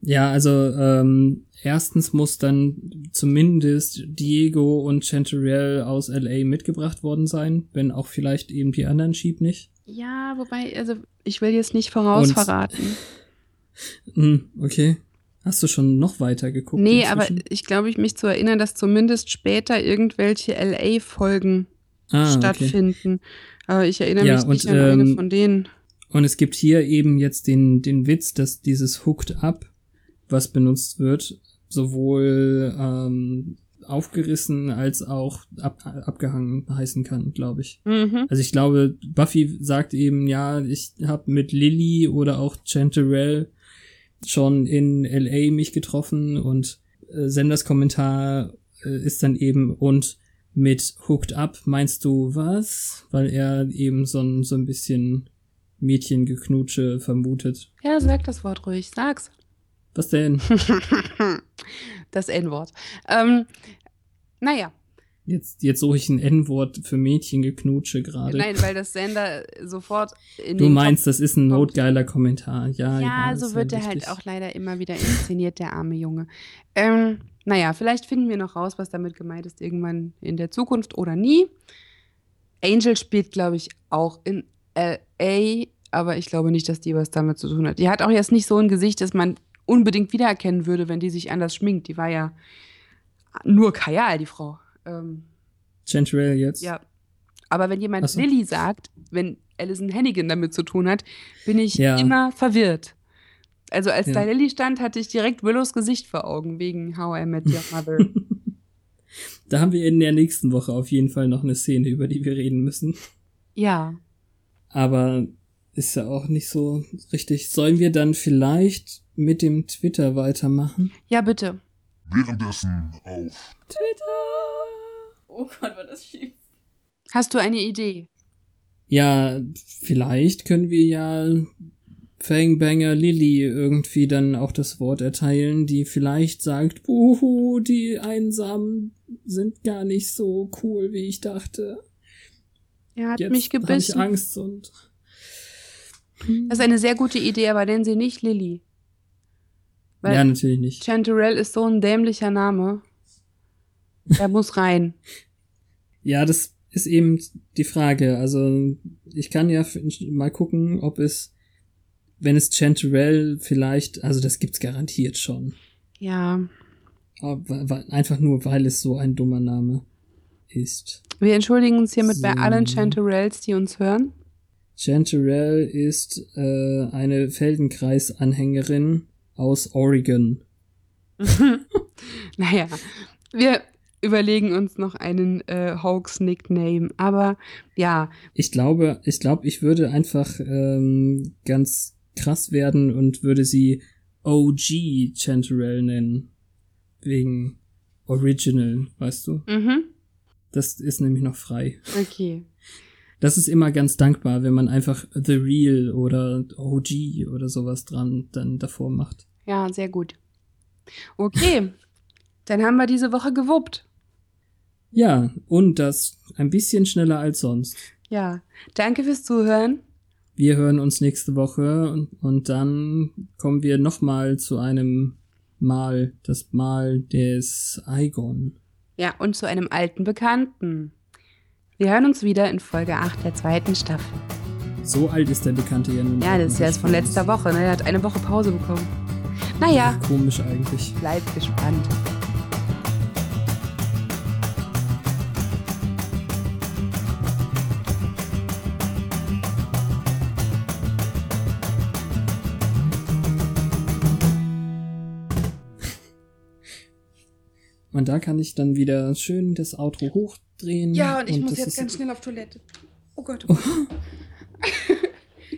Ja, also ähm, erstens muss dann zumindest Diego und Chanterelle aus LA mitgebracht worden sein, wenn auch vielleicht eben die anderen Sheep nicht. Ja, wobei, also ich will jetzt nicht vorausverraten. Hm, okay. Hast du schon noch weiter geguckt? Nee, inzwischen? aber ich glaube, ich mich zu erinnern, dass zumindest später irgendwelche LA-Folgen ah, stattfinden. Okay. Aber ich erinnere ja, mich nicht und, an eine ähm, von denen. Und es gibt hier eben jetzt den, den Witz, dass dieses Hooked Up, was benutzt wird, sowohl ähm, aufgerissen als auch ab, abgehangen heißen kann, glaube ich. Mhm. Also ich glaube, Buffy sagt eben, ja, ich habe mit Lily oder auch Chanterelle schon in LA mich getroffen und äh, Senders Kommentar äh, ist dann eben und mit Hooked Up meinst du was? Weil er eben so ein, so ein bisschen Mädchengeknutsche vermutet. Ja, sag das Wort ruhig, sag's. Was denn? <laughs> das N-Wort. Ähm, naja. Jetzt, jetzt suche ich ein N-Wort für Mädchengeknutsche gerade. Nein, weil das Sender sofort in Du meinst, Kopf das ist ein notgeiler Kommentar. Ja, ja, ja so wird er halt auch leider immer wieder inszeniert, der arme Junge. Ähm, naja, vielleicht finden wir noch raus, was damit gemeint ist, irgendwann in der Zukunft oder nie. Angel spielt, glaube ich, auch in LA, aber ich glaube nicht, dass die was damit zu tun hat. Die hat auch jetzt nicht so ein Gesicht, dass man unbedingt wiedererkennen würde, wenn die sich anders schminkt. Die war ja nur Kajal, die Frau. Ähm, Chanterelle jetzt? Ja. Aber wenn jemand so. Lilly sagt, wenn Alison Hannigan damit zu tun hat, bin ich ja. immer verwirrt. Also als ja. da Lilly stand, hatte ich direkt Willows Gesicht vor Augen, wegen How I Met Your Mother. <laughs> da haben wir in der nächsten Woche auf jeden Fall noch eine Szene, über die wir reden müssen. Ja. Aber ist ja auch nicht so richtig. Sollen wir dann vielleicht mit dem Twitter weitermachen? Ja, bitte. Währenddessen auf Twitter. Oh Gott, war das schief. Hast du eine Idee? Ja, vielleicht können wir ja Fangbanger Lilly irgendwie dann auch das Wort erteilen, die vielleicht sagt, Buhu, die Einsamen sind gar nicht so cool, wie ich dachte. Er hat Jetzt mich gebissen. Hab ich Angst und das ist eine sehr gute Idee, aber nennen sie nicht Lilly. Weil ja, natürlich nicht. Chanterelle ist so ein dämlicher Name. Er muss rein. Ja, das ist eben die Frage. Also ich kann ja mal gucken, ob es, wenn es Chanterelle vielleicht, also das gibt's garantiert schon. Ja. Aber einfach nur, weil es so ein dummer Name ist. Wir entschuldigen uns hiermit so. bei allen Chanterelles, die uns hören. Chanterelle ist äh, eine Feldenkreis-Anhängerin aus Oregon. <laughs> naja, wir überlegen uns noch einen äh, Hawks-Nickname, aber ja. Ich glaube, ich glaube, ich würde einfach ähm, ganz krass werden und würde sie OG Chanterelle nennen. Wegen Original, weißt du? Mhm. Das ist nämlich noch frei. Okay. Das ist immer ganz dankbar, wenn man einfach The Real oder OG oder sowas dran dann davor macht. Ja, sehr gut. Okay, <laughs> dann haben wir diese Woche gewuppt. Ja, und das ein bisschen schneller als sonst. Ja, danke fürs Zuhören. Wir hören uns nächste Woche und, und dann kommen wir nochmal zu einem Mal, das Mal des Aigon. Ja, und zu einem alten Bekannten. Wir hören uns wieder in Folge 8 der zweiten Staffel. So alt ist der Bekannte ja nun. Ja, das ist ja erst von letzter Woche, ne? Er hat eine Woche Pause bekommen. Naja. Komisch eigentlich. Bleibt gespannt. Und da kann ich dann wieder schön das Outro hochdrehen. Ja, und ich und muss jetzt ganz schnell auf Toilette. Oh Gott. Oh <laughs> Gott.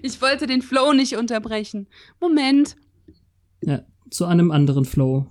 ich wollte den Flow nicht unterbrechen. Moment. Ja, zu einem anderen Flow.